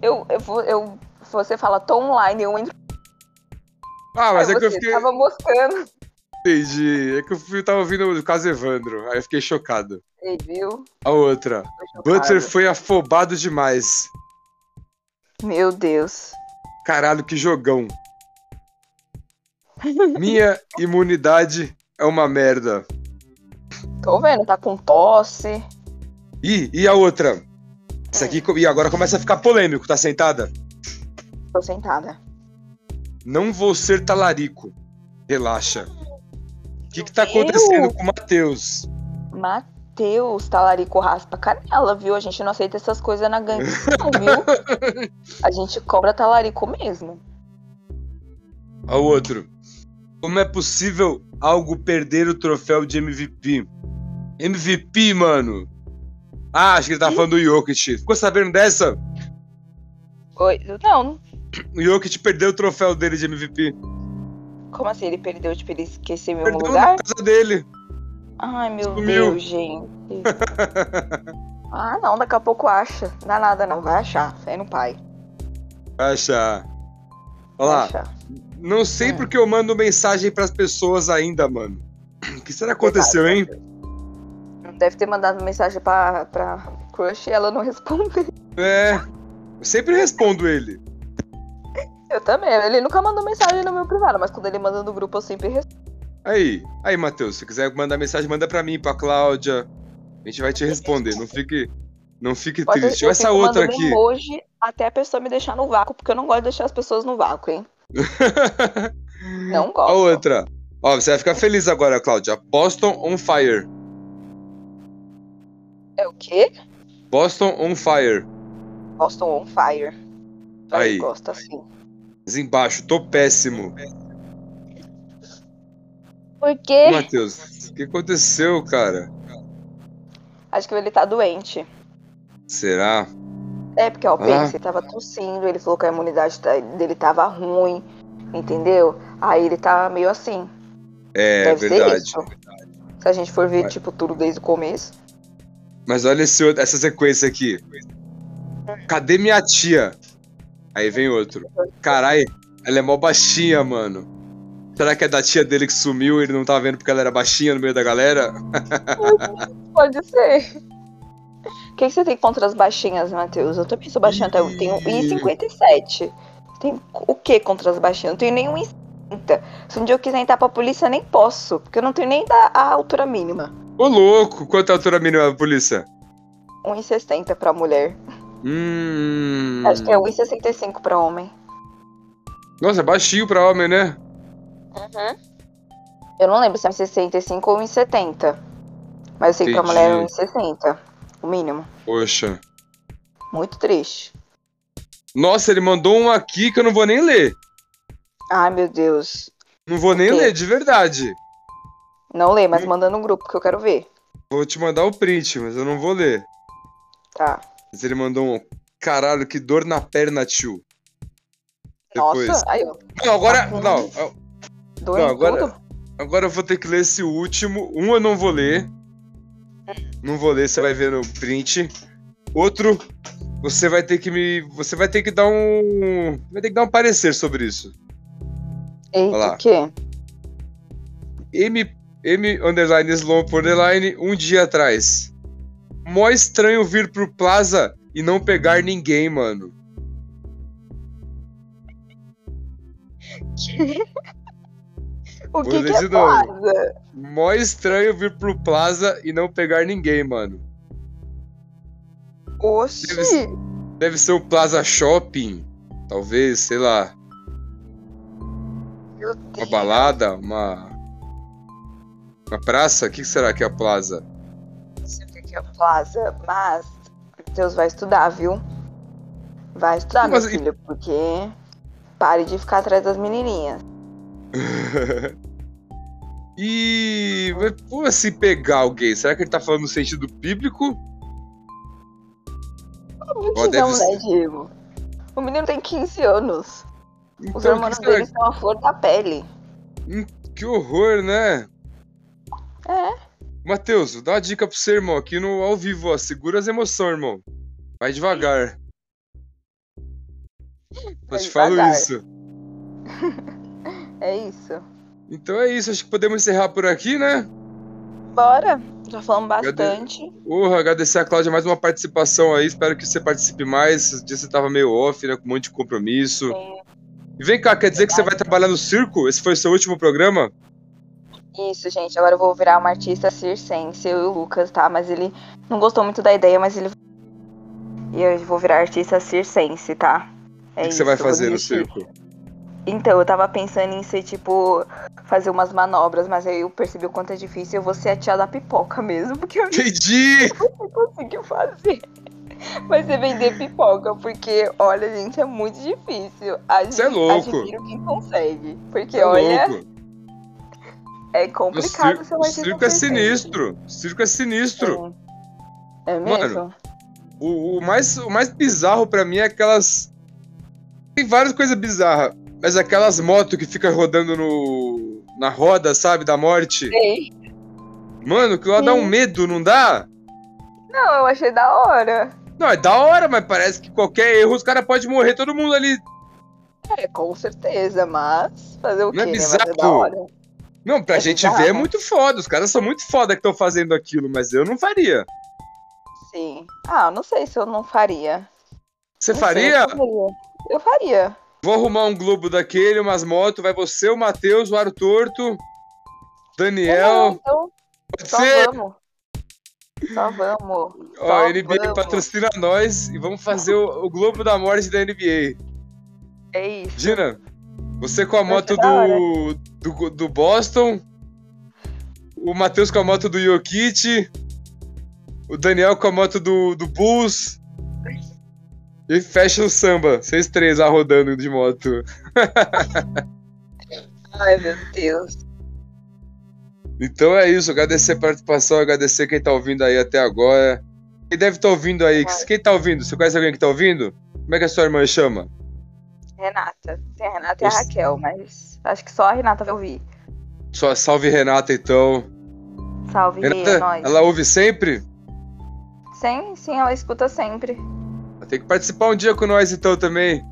Eu, eu, vou- eu, você fala, tô online, eu entro. Ah, mas aí é que eu fiquei. tava moscando. Entendi. É que eu tava ouvindo o caso Evandro. Aí eu fiquei chocado. Ei, viu? A outra. Butler foi afobado demais. Meu Deus. Caralho, que jogão. Minha imunidade é uma merda. Tô vendo, tá com tosse. Ih, e a outra? Isso aqui. E agora começa a ficar polêmico, tá sentada? Tô sentada. Não vou ser talarico. Relaxa. O que que tá acontecendo com o Matheus? Matheus, talarico raspa canela, viu? A gente não aceita essas coisas na gangue, não, viu? A gente cobra talarico mesmo. A outro. Como é possível algo perder o troféu de MVP? MVP, mano. Ah, acho que ele tá falando do Jokic. Ficou sabendo dessa? Oi, não, O Jokic perdeu o troféu dele de MVP. Como assim? Ele perdeu, tipo, ele esqueceu em algum Perdeu lugar? na casa dele. Ai, meu Sumiu. Deus, gente. ah, não, daqui a pouco acha. Não dá nada, não. Vai achar. Fé no pai. Vai achar. Olha lá. achar. Não sei Hum. porque eu mando mensagem pras pessoas ainda, mano. O que será que aconteceu, hein? Deve ter mandado mensagem pra, pra crush e ela não respondeu. É. Eu sempre respondo ele. Eu também. Ele nunca mandou mensagem no meu privado, mas quando ele manda no grupo eu sempre respondo. Aí, aí, Matheus, se quiser mandar mensagem, manda pra mim, pra Cláudia. A gente vai te responder. Não fique, não fique Pode- triste. Olha essa outra aqui. emoji até a pessoa me deixar no vácuo, porque eu não gosto de deixar as pessoas no vácuo, hein? Não gosto. A outra. Ó, você vai ficar feliz agora, Cláudia. Boston on fire. É o quê? Boston on fire. Boston on fire. Aí. Gosta assim. Mas embaixo, tô péssimo. Por quê? Matheus, o que aconteceu, cara? Acho que ele tá doente. Será? É, porque ó, o Ah. Pense tava tossindo, ele falou que a imunidade tá- dele tava ruim, entendeu? Aí ele tá meio assim. É Deve ser verdade. isso. Se a gente for ver, tipo, tudo desde o começo. Mas olha esse essa sequência aqui. Cadê minha tia? Aí vem outro. Carai, ela é mó baixinha, mano. Será que é da tia dele que sumiu e ele não tava vendo porque ela era baixinha no meio da galera? Pode ser. O que, que você tem contra as baixinhas, Matheus? Eu também sou baixinha, até eu tenho 1,57. Tem o que contra as baixinhas? Eu não tenho nem 1,50. Se um dia eu quiser entrar pra polícia, nem posso, porque eu não tenho nem da, a altura mínima. Ô louco, quanto é a altura mínima da polícia? 1,60 pra mulher. Hum. Acho que é 1,65 pra homem. Nossa, é baixinho pra homem, né? Eu não lembro se é 1,65 ou 1,70. Mas eu sei que pra Entendi. mulher é 1,60. O mínimo. Poxa. Muito triste. Nossa, ele mandou um aqui que eu não vou nem ler. Ai, meu Deus. Não vou nem ler, de verdade. Não lê, mas Hum. manda no grupo que eu quero ver. Vou te mandar o print, mas eu não vou ler. Tá. Mas ele mandou um. Caralho, que dor na perna, tio. Depois. Nossa, aí, ó. Não, agora. Tá Não, eu- Dor Não, agora- tudo? agora eu vou ter que ler esse último. Um eu não vou ler. Não vou ler, você vai ver no print. Outro, você vai ter que me. Você vai ter que dar um. Vai ter que dar um parecer sobre isso. Eita, Olha lá. o quê? M, M underline Slump underline um dia atrás. Mó estranho vir pro Plaza e não pegar ninguém, mano. O que, que é plaza? Mó estranho vir pro Plaza e não pegar ninguém, mano. Oxi. Deve ser- Deve ser o Plaza Shopping. Talvez, sei lá. Uma balada, uma. Uma praça? O que será que é a Plaza? É plaza, mas Deus vai estudar, viu? Vai estudar, Mas meu e- filho, porque Pare de ficar atrás das menininhas. e como assim pegar alguém? Será que ele tá falando no sentido bíblico? Não, né, Diego? O menino tem 15 anos. Então, Os hormônios dele são a flor da pele. Hum, que horror, né? É. Matheus, dá uma dica pro seu irmão aqui no ao vivo, ó. Segura as emoções, irmão. Vai devagar. Só te falo isso. é isso. Então é isso, acho que podemos encerrar por aqui, né? Bora. Já falamos bastante. Porra, agradecer a Cláudia mais uma participação aí. Espero que você participe mais. Esse dia você tava meio off, né? Com um monte de compromisso. Sim. E vem cá, quer dizer que você vai trabalhar no circo? Esse foi o seu último programa? Isso, gente. Agora eu vou virar uma artista circense, eu e o Lucas, tá? Mas ele não gostou muito da ideia, mas ele. E eu vou virar artista circense, tá? É o que, você vai fazer no circo? Então, eu tava pensando em ser, tipo, fazer umas manobras, mas aí eu percebi o quanto é difícil. Eu vou ser a tia da pipoca mesmo, porque eu Entendi! não consegui fazer. Vai ser vender pipoca, porque, olha, gente, é muito difícil. Você é louco. Admiro quem consegue. Porque, é olha. Louco. É complicado o circo, o circo é sinistro. O circo é sinistro. É, é mesmo? Mano, o, o, mais, o mais bizarro para mim é aquelas. Tem várias coisas bizarras. Mas aquelas motos que fica rodando no. na roda, sabe? Da morte. Sei. Mano, que lá Sim. dá um medo, não dá? Não, eu achei da hora. Não, é da hora, mas parece que qualquer erro os caras podem morrer todo mundo ali. É, com certeza, mas fazer o não quê? É bizarro. Né? Não, pra é gente bizarro. ver é muito foda. Os caras são muito foda que estão fazendo aquilo, mas eu não faria. Sim. Ah, não sei se eu não faria. Você faria? Sei, eu faria? Eu faria. Vou arrumar um globo daquele, umas motos, vai você, o Matheus, o Aro Torto, Daniel. então, Pode só ser? vamos. Só vamos. Ó, a NBA vamos. patrocina nós e vamos fazer o, o, Globo da Morte da NBA. É isso. Gina, você com a moto do, do, do, Boston, o Matheus com a moto do Jokic, o Daniel com a moto do, do Bulls. E fecha o samba, vocês três lá rodando de moto. Ai, meu Deus. Então é isso, agradecer a participação, agradecer quem tá ouvindo aí até agora. Quem deve estar tá ouvindo aí? Quem tá ouvindo? Você conhece alguém que tá ouvindo? Como é que a sua irmã chama? Renata. Tem a Renata e a Raquel, mas acho que só a Renata vai ouvir. Só salve Renata, então. Salve, Renata, é nóis. Ela ouve sempre? Sim, sim, ela escuta sempre. Tem que participar um dia com nós então também.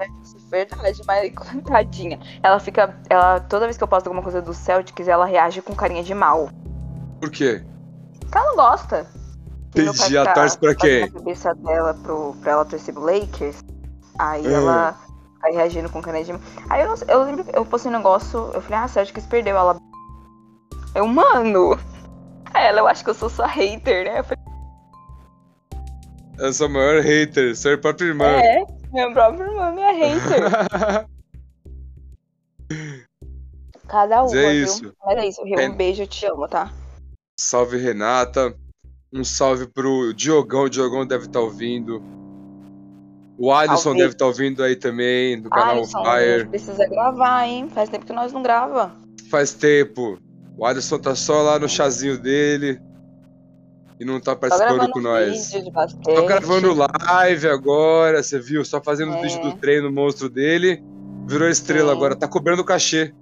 É verdade, mas coitadinha. Ela fica. Ela, toda vez que eu posto alguma coisa do Celtics, ela reage com carinha de mal. Por quê? Porque ela não gosta. Entendi, a torce pra quem? A cabeça dela pro, pra ela torcer pro Lakers. Aí hum. ela vai reagindo com mal. Aí eu, eu lembro, eu postei um negócio, eu falei, ah, Celtics perdeu. Ela. Eu, mano. Aí ela, eu acho que eu sou sua hater, né? Eu falei, eu sou o maior hater, sou a própria irmã. É, minha própria irmã é hater. Cada uma, é isso. Viu? Mas é isso, Rio, um beijo, eu te amo, tá? Salve, Renata. Um salve pro Diogão, o Diogão deve estar tá ouvindo. O Alisson deve estar tá ouvindo aí também, do canal Alisson, Fire. precisa gravar, hein? Faz tempo que nós não grava. Faz tempo. O Alisson tá só lá no chazinho dele e não tá participando com nós. Tô gravando live agora, você viu? Só fazendo é. vídeo do treino monstro dele. Virou estrela Sim. agora, tá cobrando cachê.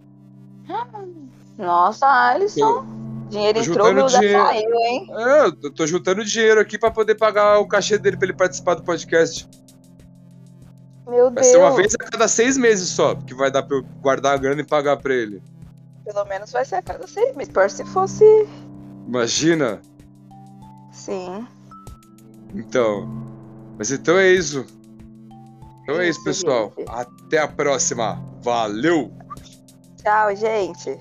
Nossa, Alisson. dinheiro entrou, meu dinheiro... saiu, hein? É, eu tô juntando dinheiro aqui pra poder pagar o cachê dele pra ele participar do podcast. Meu vai Deus. Vai ser uma vez a cada seis meses só, que vai dar pra eu guardar a grana e pagar pra ele. Pelo menos vai ser a cada seis meses. Por se fosse. Imagina. Sim. Então. Mas então é isso. Então é isso, pessoal. Até a próxima. Valeu! Tchau, gente.